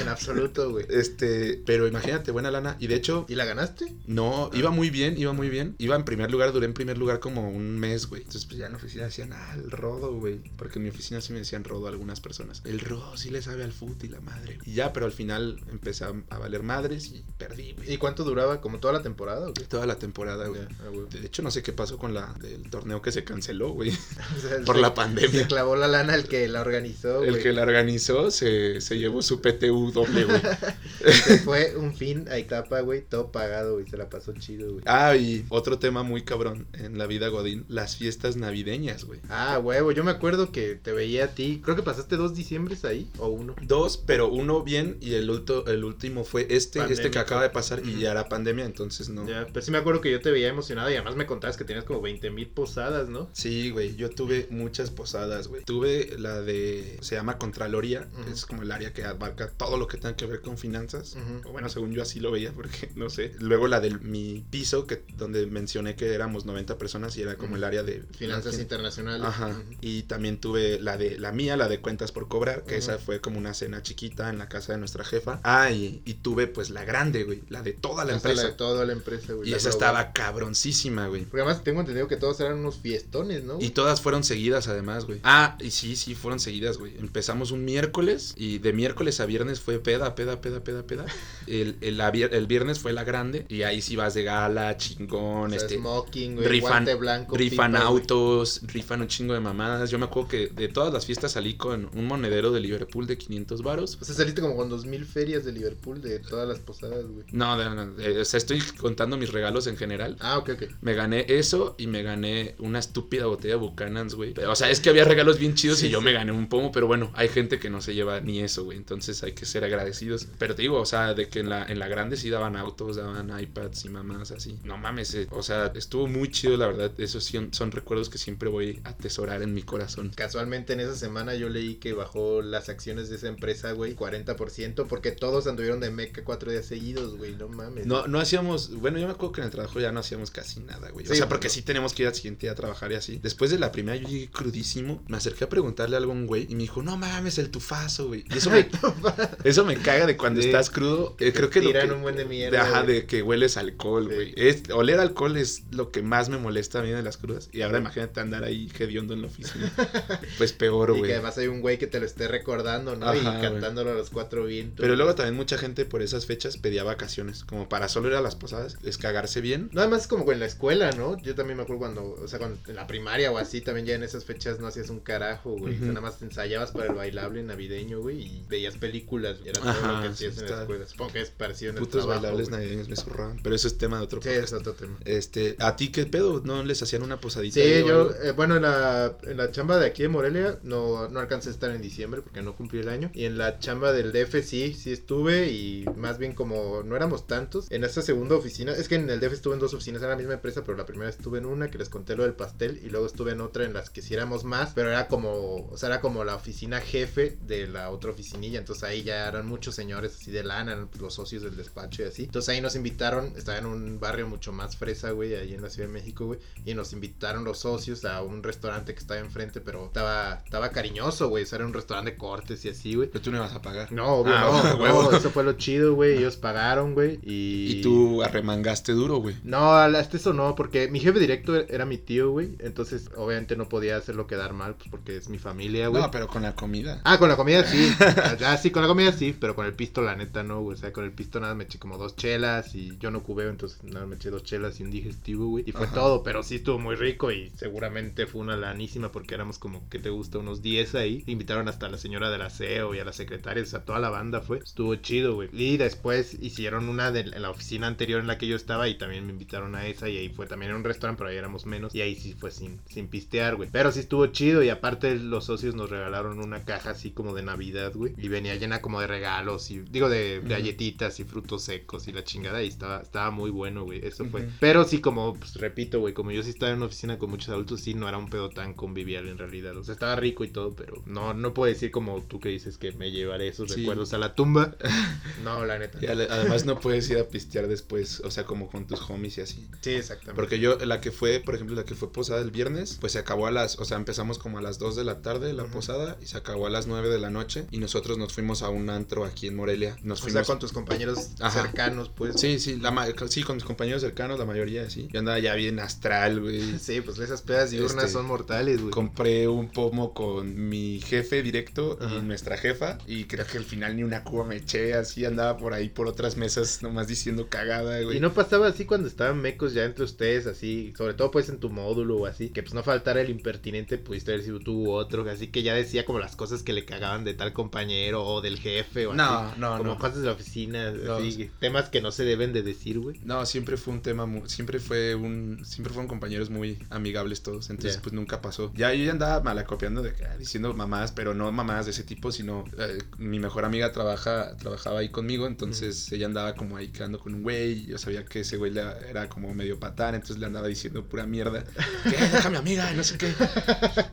en absoluto, güey. Este, pero imagínate, buena lana. Y de hecho, ¿Y la ganaste? no, iba muy bien, iba muy bien. Iba en primer lugar, duré en primer lugar como un mes, güey. Entonces, pues ya en la oficina decían, ah, el rodo, güey. Porque en mi oficina sí me decían rodo algunas personas. El rodo sí le sabe al fútbol y la madre. Y ya, pero al final empecé a, a valer madres y perdí, güey. ¿Y cuánto duraba? ¿Como toda la temporada, güey? Toda la temporada, güey. Güey. De hecho, no sé qué pasó con la del torneo que se canceló, güey. <laughs> O sea, Por se- la pandemia. Se clavó la lana el que la organizó, güey. El que la organizó se, se llevó su PTU doble, güey. <laughs> Fue un fin a etapa, güey, todo pagado, güey. Se la pasó chido, güey. Ah, y otro tema muy cabrón en la vida Godín, las fiestas navideñas, güey. Ah, huevo, yo me acuerdo que te veía a ti. Creo que pasaste dos diciembres ahí, o uno. Dos, pero uno bien y el, ulto- el último fue este, este que acaba de pasar y ya era pandemia, entonces no. Ya, pero sí me acuerdo que yo te veía emocionado y además me contabas que tenías como 20 mil posadas, ¿no? Sí, güey, yo tuve muchas posadas, güey. Tuve la de, se llama Contraloría, que es como el área que abarca todo lo que tenga que ver con finanzas. O Bueno, según yo así lo veía, porque <laughs> no sé. Luego la de mi piso, que donde mencioné que éramos 90 personas y era como el área de Finanzas fin- internacionales. Ajá. Y también tuve la de la mía, la de cuentas por cobrar, que esa fue como una cena chiquita en la casa de nuestra jefa. Ah, y, y tuve pues la grande, güey, la de toda la Esa empresa. de toda la empresa, güey. y la esa global. Estaba cabroncísima, güey. Porque además tengo entendido que todos eran unos fiestones, ¿no? Y todas fueron seguidas además, güey. Ah, y sí, sí, fueron seguidas, güey. Empezamos un miércoles y de miércoles a viernes fue peda, peda, peda, peda, peda. El, el, el viernes fue la grande y ahí sí vas de gala, chingón, O sea, este... smoking, güey, Rifan, guante blanco, rifan pipa, güey. autos, rifan un chingo de mamadas. Yo me acuerdo que de todas las fiestas salí con un monedero de Liverpool de 500 varos. O sea, saliste como con dos mil ferias de Liverpool de todas las posadas, güey. No, de- no, de- o sea, estoy contando mis regalos en general. Ah, ok, ok. Me gané eso y me gané una estúpida botella de Buchanan's, güey. O sea, es que había regalos bien chidos Sí, y yo sí. me gané un pomo, pero bueno, hay gente que no se lleva ni eso, güey. Entonces hay que ser agradecidos. Pero te digo, o sea, de que en la, en la grande sí daban autos, daban iPads y mamás así. No mames, eh, o sea, estuvo muy chido, la verdad. Esos sí son, son recuerdos que siempre voy a atesorar en mi corazón. Casualmente en esa semana yo leí que bajó las acciones de esa empresa, güey, 40%, porque todos anduvieron de meca cuatro días seguidos, güey, no mames. No, no hacíamos, bueno, yo me acuerdo que en el trabajo ya no hacíamos casi nada, güey. Sí, o sea, porque no. sí tenemos que ir al siguiente día a trabajar y así. Después de la primera yo llegué crudísimo, me acerqué a preguntarle a algún güey y me dijo, no mames, el tufazo, güey. Y eso me, <laughs> eso me caga de cuando Sí. estás crudo. Eh, creo que lo Tiran que- un buen de mierda, Ajá, güey. de que hueles alcohol, Sí. güey. Es, oler alcohol es lo que más me molesta a mí de las crudas. Y ahora imagínate andar ahí hediondo en la oficina. <laughs> Pues peor, Y que güey. además hay un güey que te lo esté recordando, ¿no? y Ajá, güey. cantándolo a los cuatro vientos. Pero luego también mucha gente por esas fechas pedía vacaciones, como para solo ir a las posadas, es cagarse bien. No, además como en la escuela, ¿no? Yo también me acuerdo cuando, o sea, cuando en la primaria o así, también ya en esas fechas no hacías un carajo, güey. O sea, Ujú. nada más te ensayabas para el bailable navideño, güey, y veías películas. Y era todo Ajá, lo que sí, hacías en la escuela. Supongo que es parecido en el Putos trabajo, bailables güey. navideños me zurraban. Pero eso es tema de otro Sí, podcast. es otro tema. Este, ¿a ti qué pedo? ¿No les hacían una posadita? Sí, yo, eh, bueno, en la, en la chamba de aquí de Morelia no, no alcancé a estar en diciembre porque no cumplí el año. Y en la chamba del DF sí, sí estuve y más bien como no éramos tantos. En esta segunda oficina, es que en el DF estuve en dos oficinas, era la misma empresa, pero la primera estuve en una que les conté lo del pastel y luego estuve en otra en las que éramos más, pero era como, o sea, era como la oficina jefe de la otra oficinilla. Entonces ahí ya eran muchos señores así de lana, eran los socios del despacho y así. Entonces ahí nos invitaron, estaba en un barrio mucho más fresa, güey, ahí en la Ciudad de México, güey. Y nos invitaron los socios a un restaurante que estaba enfrente, pero estaba, estaba cariñoso, güey. O sea, era un restaurante de cortes y así, güey. Pero tú no ibas a pagar. No, obvio, Ah, no, <laughs> huevo. eso fue lo chido, güey. Ellos pagaron, güey. Y... Y tú arremangaste duro, güey. No, hasta eso no, porque mi jefe directo era mi tío, güey. Entonces, obviamente no podía hacerlo quedar mal, pues porque es mi familia, güey. No, pero con la comida. Ah, con la comida sí. <laughs> Ah, sí, con la comida sí, pero con el pisto la neta no, güey. O sea, con el pisto nada me eché como dos chelas y yo no cubeo, entonces nada me eché dos chelas y un digestivo, güey. Y fue Ajá. todo, pero sí estuvo muy rico y seguramente fue una lanísima porque éramos como, que te gusta? Unos 10 ahí. Invitaron hasta a la señora del aseo y a la secretaria, o sea, toda la banda fue. Estuvo chido, güey. Y después hicieron una de la oficina anterior en la que yo estaba y también me invitaron a esa y ahí fue también en un restaurante, pero ahí éramos menos. Y ahí sí fue sin, sin pistear, güey. Pero sí estuvo chido y aparte los socios nos regalaron una caja así como de Navidad, güey. Y venía llena como de regalos y digo de, galletitas y frutos secos y la chingada y estaba, estaba muy bueno, güey. Eso fue. Ujú. Pero sí como, pues repito, güey, como yo sí estaba en una oficina con muchos adultos, sí no era un pedo tan convivial en realidad. O sea, estaba rico y todo, pero no, no puedo decir como tú que dices que me llevaré esos Sí. recuerdos a la tumba. <laughs> No, la neta. Y además no puedes ir a pistear después, o sea, como con tus homies y así. Sí, exactamente. Porque yo, la que fue, por ejemplo, la que fue posada el viernes, pues se acabó a las, o sea, empezamos como a las 2 de la tarde la Ujú. posada y se acabó a las 9 de la noche y nosotros nos fuimos a un antro aquí en Morelia. Nos o fuimos... sea, con tus compañeros Ajá. cercanos, pues. Sí, sí, la ma- sí, con mis compañeros cercanos, la mayoría, sí. Yo andaba ya bien astral, güey. <laughs> Sí, pues esas pedas diurnas Este, son mortales, güey. Compré un pomo con mi jefe directo Ajá. y nuestra jefa. Y creo que al final ni una cuba me eché. Así andaba por ahí por otras mesas nomás diciendo cagada, güey. Y no pasaba así cuando estaban mecos ya entre ustedes, así, sobre todo pues en tu módulo o así, que pues no faltara el impertinente, pudiste haber sido tú u otro, así que ya decía como las cosas que le cagaban de tal compañero o del jefe o No, así. no, como no. cosas de la oficina, No, así, sí. temas que no se deben de decir, güey. No, siempre fue un tema muy, siempre fue un, siempre fueron compañeros muy amigables todos, entonces pues nunca pasó. Ya yo ya andaba malacopiando de ah, diciendo mamadas, pero no mamadas de ese tipo, sino eh, mi mejor amiga trabaja, trabajaba ahí conmigo, entonces ella andaba como ahí quedando con un güey, yo sabía que ese güey le- era como medio patán, entonces le andaba diciendo pura mierda, <laughs> a mi amiga, no sé qué.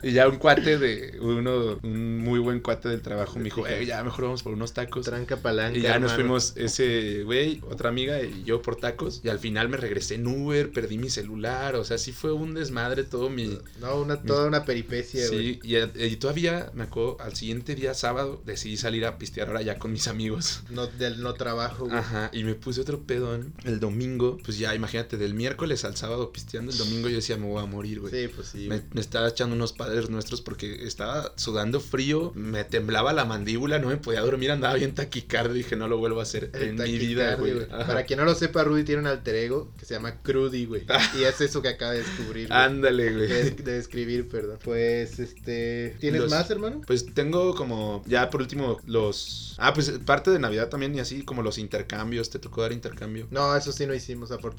Y ya un cuate de, uno, un muy buen cuate del trabajo me dijo, eh, ya mejor vamos por unos tacos. Tranca palanca. Y ya nos fuimos ese güey, otra amiga y yo por tacos. Y al final me regresé en Uber, perdí mi celular. O sea, sí fue un desmadre todo mi. No, una, toda una peripecia, güey. Sí, y, y todavía me acuerdo, al siguiente día sábado decidí salir a pistear ahora ya con mis amigos. No, del no trabajo, güey. Ajá, y me puse otro pedón el domingo. Pues ya, imagínate, del miércoles al sábado pisteando. El domingo yo decía, me voy a morir, güey. Sí, pues sí. Me, estaba echando unos padres nuestros porque estaba sudando frío, me temblaba la mandíbula, no me podía dormir, andaba bien taquicardia y dije, no lo vuelvo a hacer El en mi vida, güey. Para quien no lo sepa, Rudy tiene un alter ego que se llama Crudy, güey. <laughs> Y es eso que acaba de descubrir. güey. Ándale, güey. De, de escribir, perdón. Pues, este... ¿Tienes Los- más, hermano? Pues tengo como, ya por último, los... Ah, pues parte de Navidad también y así, como los intercambios. ¿Te tocó dar intercambio? No, eso sí no hicimos, afortunadamente.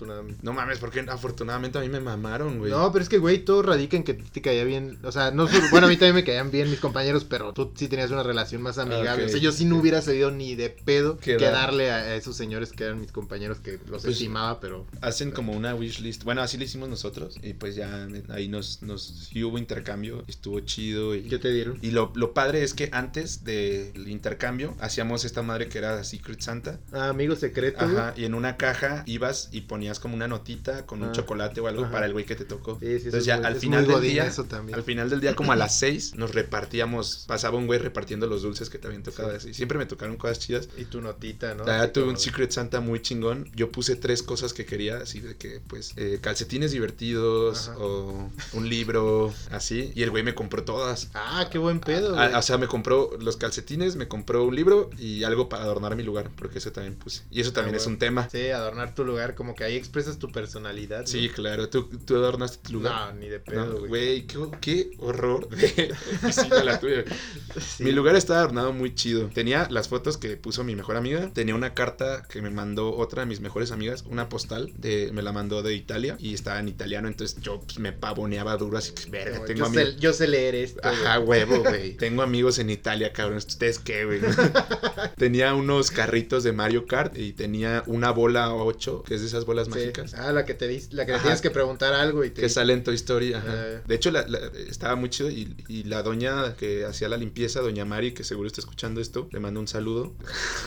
No mames, porque afortunadamente a mí me mamaron, güey. No, pero es que, güey, todo radica en que te caía bien. O sea, no bueno, a mí también me caían bien mis compañeros, pero tú sí tenías una relación más amigable. O sea, yo sí no hubiera sabido ni de pedo ¿Qué que dar? darle a, esos señores que eran mis compañeros que los Pues, estimaba, pero. Hacen como una wishlist. Bueno, así lo hicimos nosotros. Y pues ya ahí nos, nos sí hubo intercambio. Estuvo chido. Y, ¿Qué te dieron? y lo, lo padre es que antes del intercambio hacíamos esta madre que era Secret Santa. Ah, amigo secreto. güey. Ajá, y en una caja ibas y ponías como una notita con un Ah. chocolate o algo Ajá. para el güey que te tocó. Sí, sí, Entonces es ya muy- al final del día, eso también. al final del día como a las <laughs> 6 nos repartíamos, pasaba un güey repartiendo los dulces que tocado Sí. así. Siempre me tocaron cosas chidas. Y tu notita, ¿no? Ya Así tuve un Secret Santa muy chingón. Yo puse tres cosas que quería, así de que, pues, eh, calcetines divertidos Ajá. o un libro, así. Y el güey me compró todas. Ah, qué buen pedo. Ah, güey. o sea, me compró los calcetines, me compró un libro y algo para adornar mi lugar, porque eso también puse. Y eso también Ah, es un tema. Sí, adornar tu lugar, como que ahí expresas tu personalidad. Sí, ¿no? claro. ¿Tú, tú adornaste tu lugar? No, ni de No, pedo, güey. güey, qué, qué horror de <laughs> oficina la tuya. Sí. Mi lugar estaba adornado muy chido. Tenía las fotos que puso mi mejor amiga. Tenía una carta que me mandó otra de mis mejores amigas, una postal de me la mandó de Italia y estaba en italiano, entonces yo pues, me pavoneaba duro así que verga, Como, tengo yo, amigos. sé, yo sé leer esto. Ajá, güey. huevo, güey. <laughs> Tengo amigos en Italia, cabrón. ¿Ustedes qué, güey? <laughs> tenía unos carritos de Mario Kart y tenía una bola 8, que es de esas bolas Sí. mágicas. Ah, la que te la que le Ajá. tienes que preguntar algo y te Que sale en ajá. Ah. De hecho, la- la- estaba muy chido y, y la doña que hacía la limpieza, doña Mari, que seguro está escuchando esto, le mando un saludo.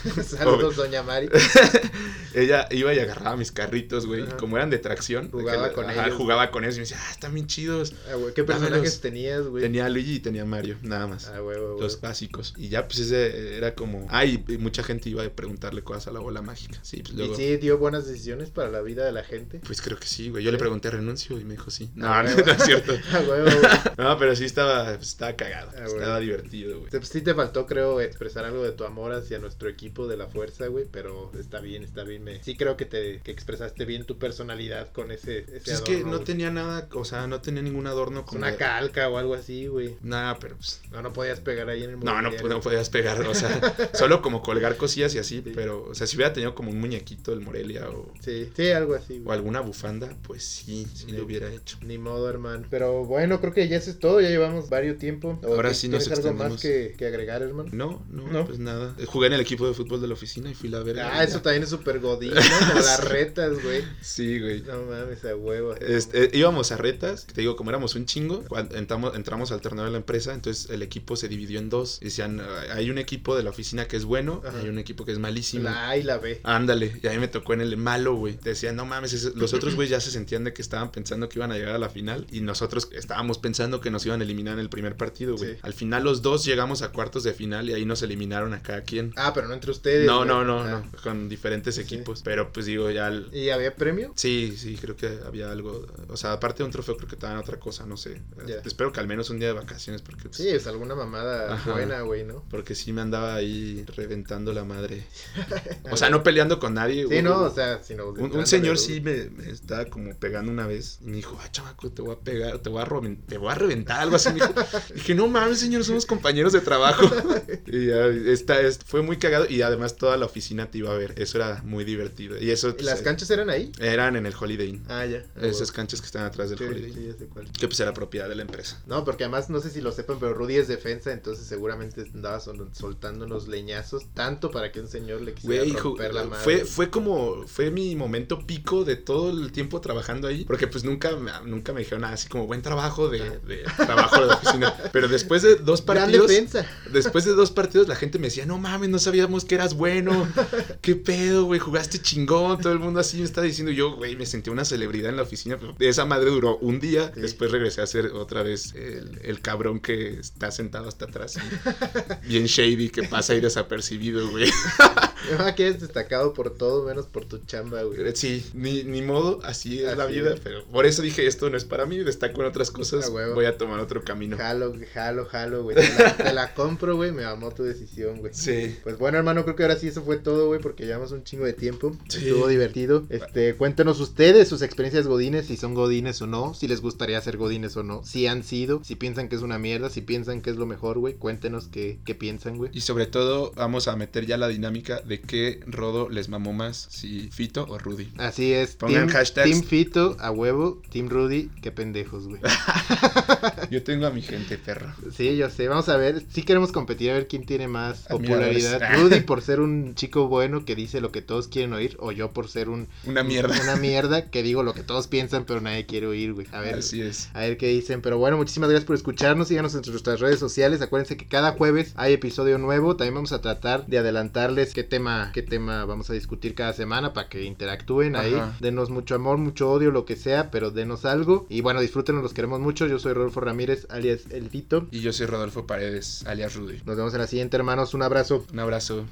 <laughs> Saludos, doña Mari. <laughs> Ella iba y agarraba mis carritos, güey. y. Como eran de tracción, Jugaba con ajá, ellos. Jugaba con ellos y me decía, ah, están bien chidos. Ah, güey, ¿Qué Dámelos. personajes tenías, güey? Tenía a Luigi y tenía a Mario, nada más. Ah, güey, güey. Los básicos. Y ya, pues ese era como. Ay, mucha gente iba a preguntarle cosas a la bola mágica. Sí, pues luego. ¿Y sí dio buenas decisiones para la vida de la gente? Pues creo que sí, güey. Yo le pregunté renuncio y me dijo sí. No, Ah, <laughs> no, no es cierto. <laughs> Ah, güey, güey, güey. No, pero sí estaba, pues, estaba cagado. Ah, estaba divertido, güey. Sí te faltó, creo, expresar algo de tu amor hacia nuestro equipo de la fuerza, güey, pero está bien, está bien. Me... Sí creo que te que expresaste bien tu personalidad con ese, ese Pues es que adorno, no güey. tenía nada, o sea, no tenía ningún adorno como. Una calca o algo así, güey. Nada, pero pues. No, no podías pegar ahí en el No, no, no podías pegar, o sea, solo como colgar cosillas y así, <laughs> Sí. pero, o sea, si hubiera tenido como un muñequito del Morelia o, Sí, sí, algo así, o güey. alguna bufanda, pues sí, sí lo hubiera hecho. Ni modo, hermano. Pero bueno, creo que ya eso es todo. Ya llevamos varios tiempo. ¿O Ahora sí nos ¿Tienes algo más que, que agregar, hermano? No, no, No. pues nada. Jugué en el equipo de fútbol de la oficina y fui la verga. Ah, eso también es súper godín, ¿no? <laughs> Como las retas, güey. Sí, güey. No mames, a huevo. Este, eh, íbamos a retas, te digo, como éramos un chingo, cuando entramos, entramos al torneo de la empresa, entonces el equipo se dividió en dos. Decían, "Ah, hay un equipo de la oficina que es bueno, Ajá. hay un equipo que es malísimo. La A y la B. Ándale, y a mí me tocó en el malo, güey. Decían, no mames, los otros güey ya se sentían de que estaban pensando que iban a llegar a la final y nosotros estábamos pensando que nos iban a eliminar en el primer partido, güey. Sí. Al final los dos llegamos a cuartos de final y ahí nos eliminaron a cada quien. Ah, pero no entre ustedes. No, no, no, Ah. no, con diferentes Sí. equipos. Pero pues digo, ya... el- ¿Y había premio? Sí, sí, creo que había algo. O sea, aparte de un trofeo, creo que te dan otra cosa, no sé. Ya. Espero que al menos un día de vacaciones, porque, pues, Sí, es alguna mamada Ajá. buena, güey, ¿no? porque sí me andaba ahí reventando la madre. <laughs> O sea, no peleando con nadie. Sí, güey. no, o sea, sino. Un, un señor sí me, me estaba como pegando una vez y me dijo, ah, chamaco, te voy a pegar, te voy a, te voy a reventar, algo así. Me dijo. <laughs> dije, no mames, señor, somos compañeros de trabajo. <laughs> y ya, esta, es- fue muy cagado y además toda la oficina te iba a ver. Eso era muy divertido. Y eso ¿Y las canchas eran ahí? eran en el Holiday Inn. Ah, ya. Esas canchas que están atrás del Sí, Holiday Inn. sí, ya sé cuál. Que pues era propiedad de la empresa. No, porque además no sé si lo sepan, pero Rudy es defensa, entonces seguramente andaba sol- soltando unos leñazos tanto para que un señor le quisiera hijo, romper la madre. fue, fue como, fue mi momento pico de todo el tiempo trabajando ahí, porque pues nunca, me- nunca me dijeron nada así como buen trabajo de, de trabajo de la oficina, pero después de dos partidos, después de dos partidos la gente me decía, no mames, no sabíamos que eras bueno, qué pedo, güey, jugaste chingón, todo el mundo así me está diciendo, yo, güey, me sentí una celebridad en la oficina, pero esa madre duró un día, Sí. después regresé a ser otra vez el, el cabrón que está sentado hasta atrás, bien shady, que pasa ahí desapercibido, güey. <laughs> <laughs> Ah, que eres destacado por todo menos por tu chamba, güey. Sí, ni, ni modo, así es la vida, es. pero por eso dije esto no es para mí, destaco en otras cosas, A huevo. voy a tomar otro camino. Jalo, jalo, jalo, güey. Te la, te la compro, güey. Me amó tu decisión, güey. Sí. Pues bueno, hermano, creo que ahora sí eso fue todo, güey, porque llevamos un chingo de tiempo. Sí. Estuvo divertido. Este, cuéntenos ustedes sus experiencias godines, si son godines o no, si les gustaría ser godines o no, si han sido, si piensan que es una mierda, si piensan que es lo mejor, güey. Cuéntenos qué, qué piensan, güey. Y sobre todo vamos a meter ya la dinámica de qué rodo les mamó más, si Fito o Rudy. Así es. Pongan team, hashtags. Team Fito, a huevo. Team Rudy, qué pendejos, güey. <laughs> Yo tengo a mi gente, perro. Sí, yo sé. Vamos a ver. Sí queremos competir a ver quién tiene más Admiradores. popularidad. <laughs> Rudy por ser un chico bueno que dice lo que todos quieren oír. O yo por ser un... Una mierda. Una mierda que digo lo que todos piensan pero nadie quiere oír, güey. A ver. Así es. A ver qué dicen. Pero bueno, muchísimas gracias por escucharnos. Síganos en nuestras redes sociales. Acuérdense que cada jueves hay episodio nuevo. También vamos a tratar de adelantarles qué tema, qué tema vamos a discutir cada semana para que interactúen ahí. Denos mucho amor, mucho odio, lo que sea, pero denos algo. Y bueno, disfrútenos, los queremos mucho. Yo soy Rodolfo Ramírez, alias El Tito. Y yo soy Rodolfo Paredes, alias Rudy. Nos vemos en la siguiente, hermanos. Un abrazo. Un abrazo.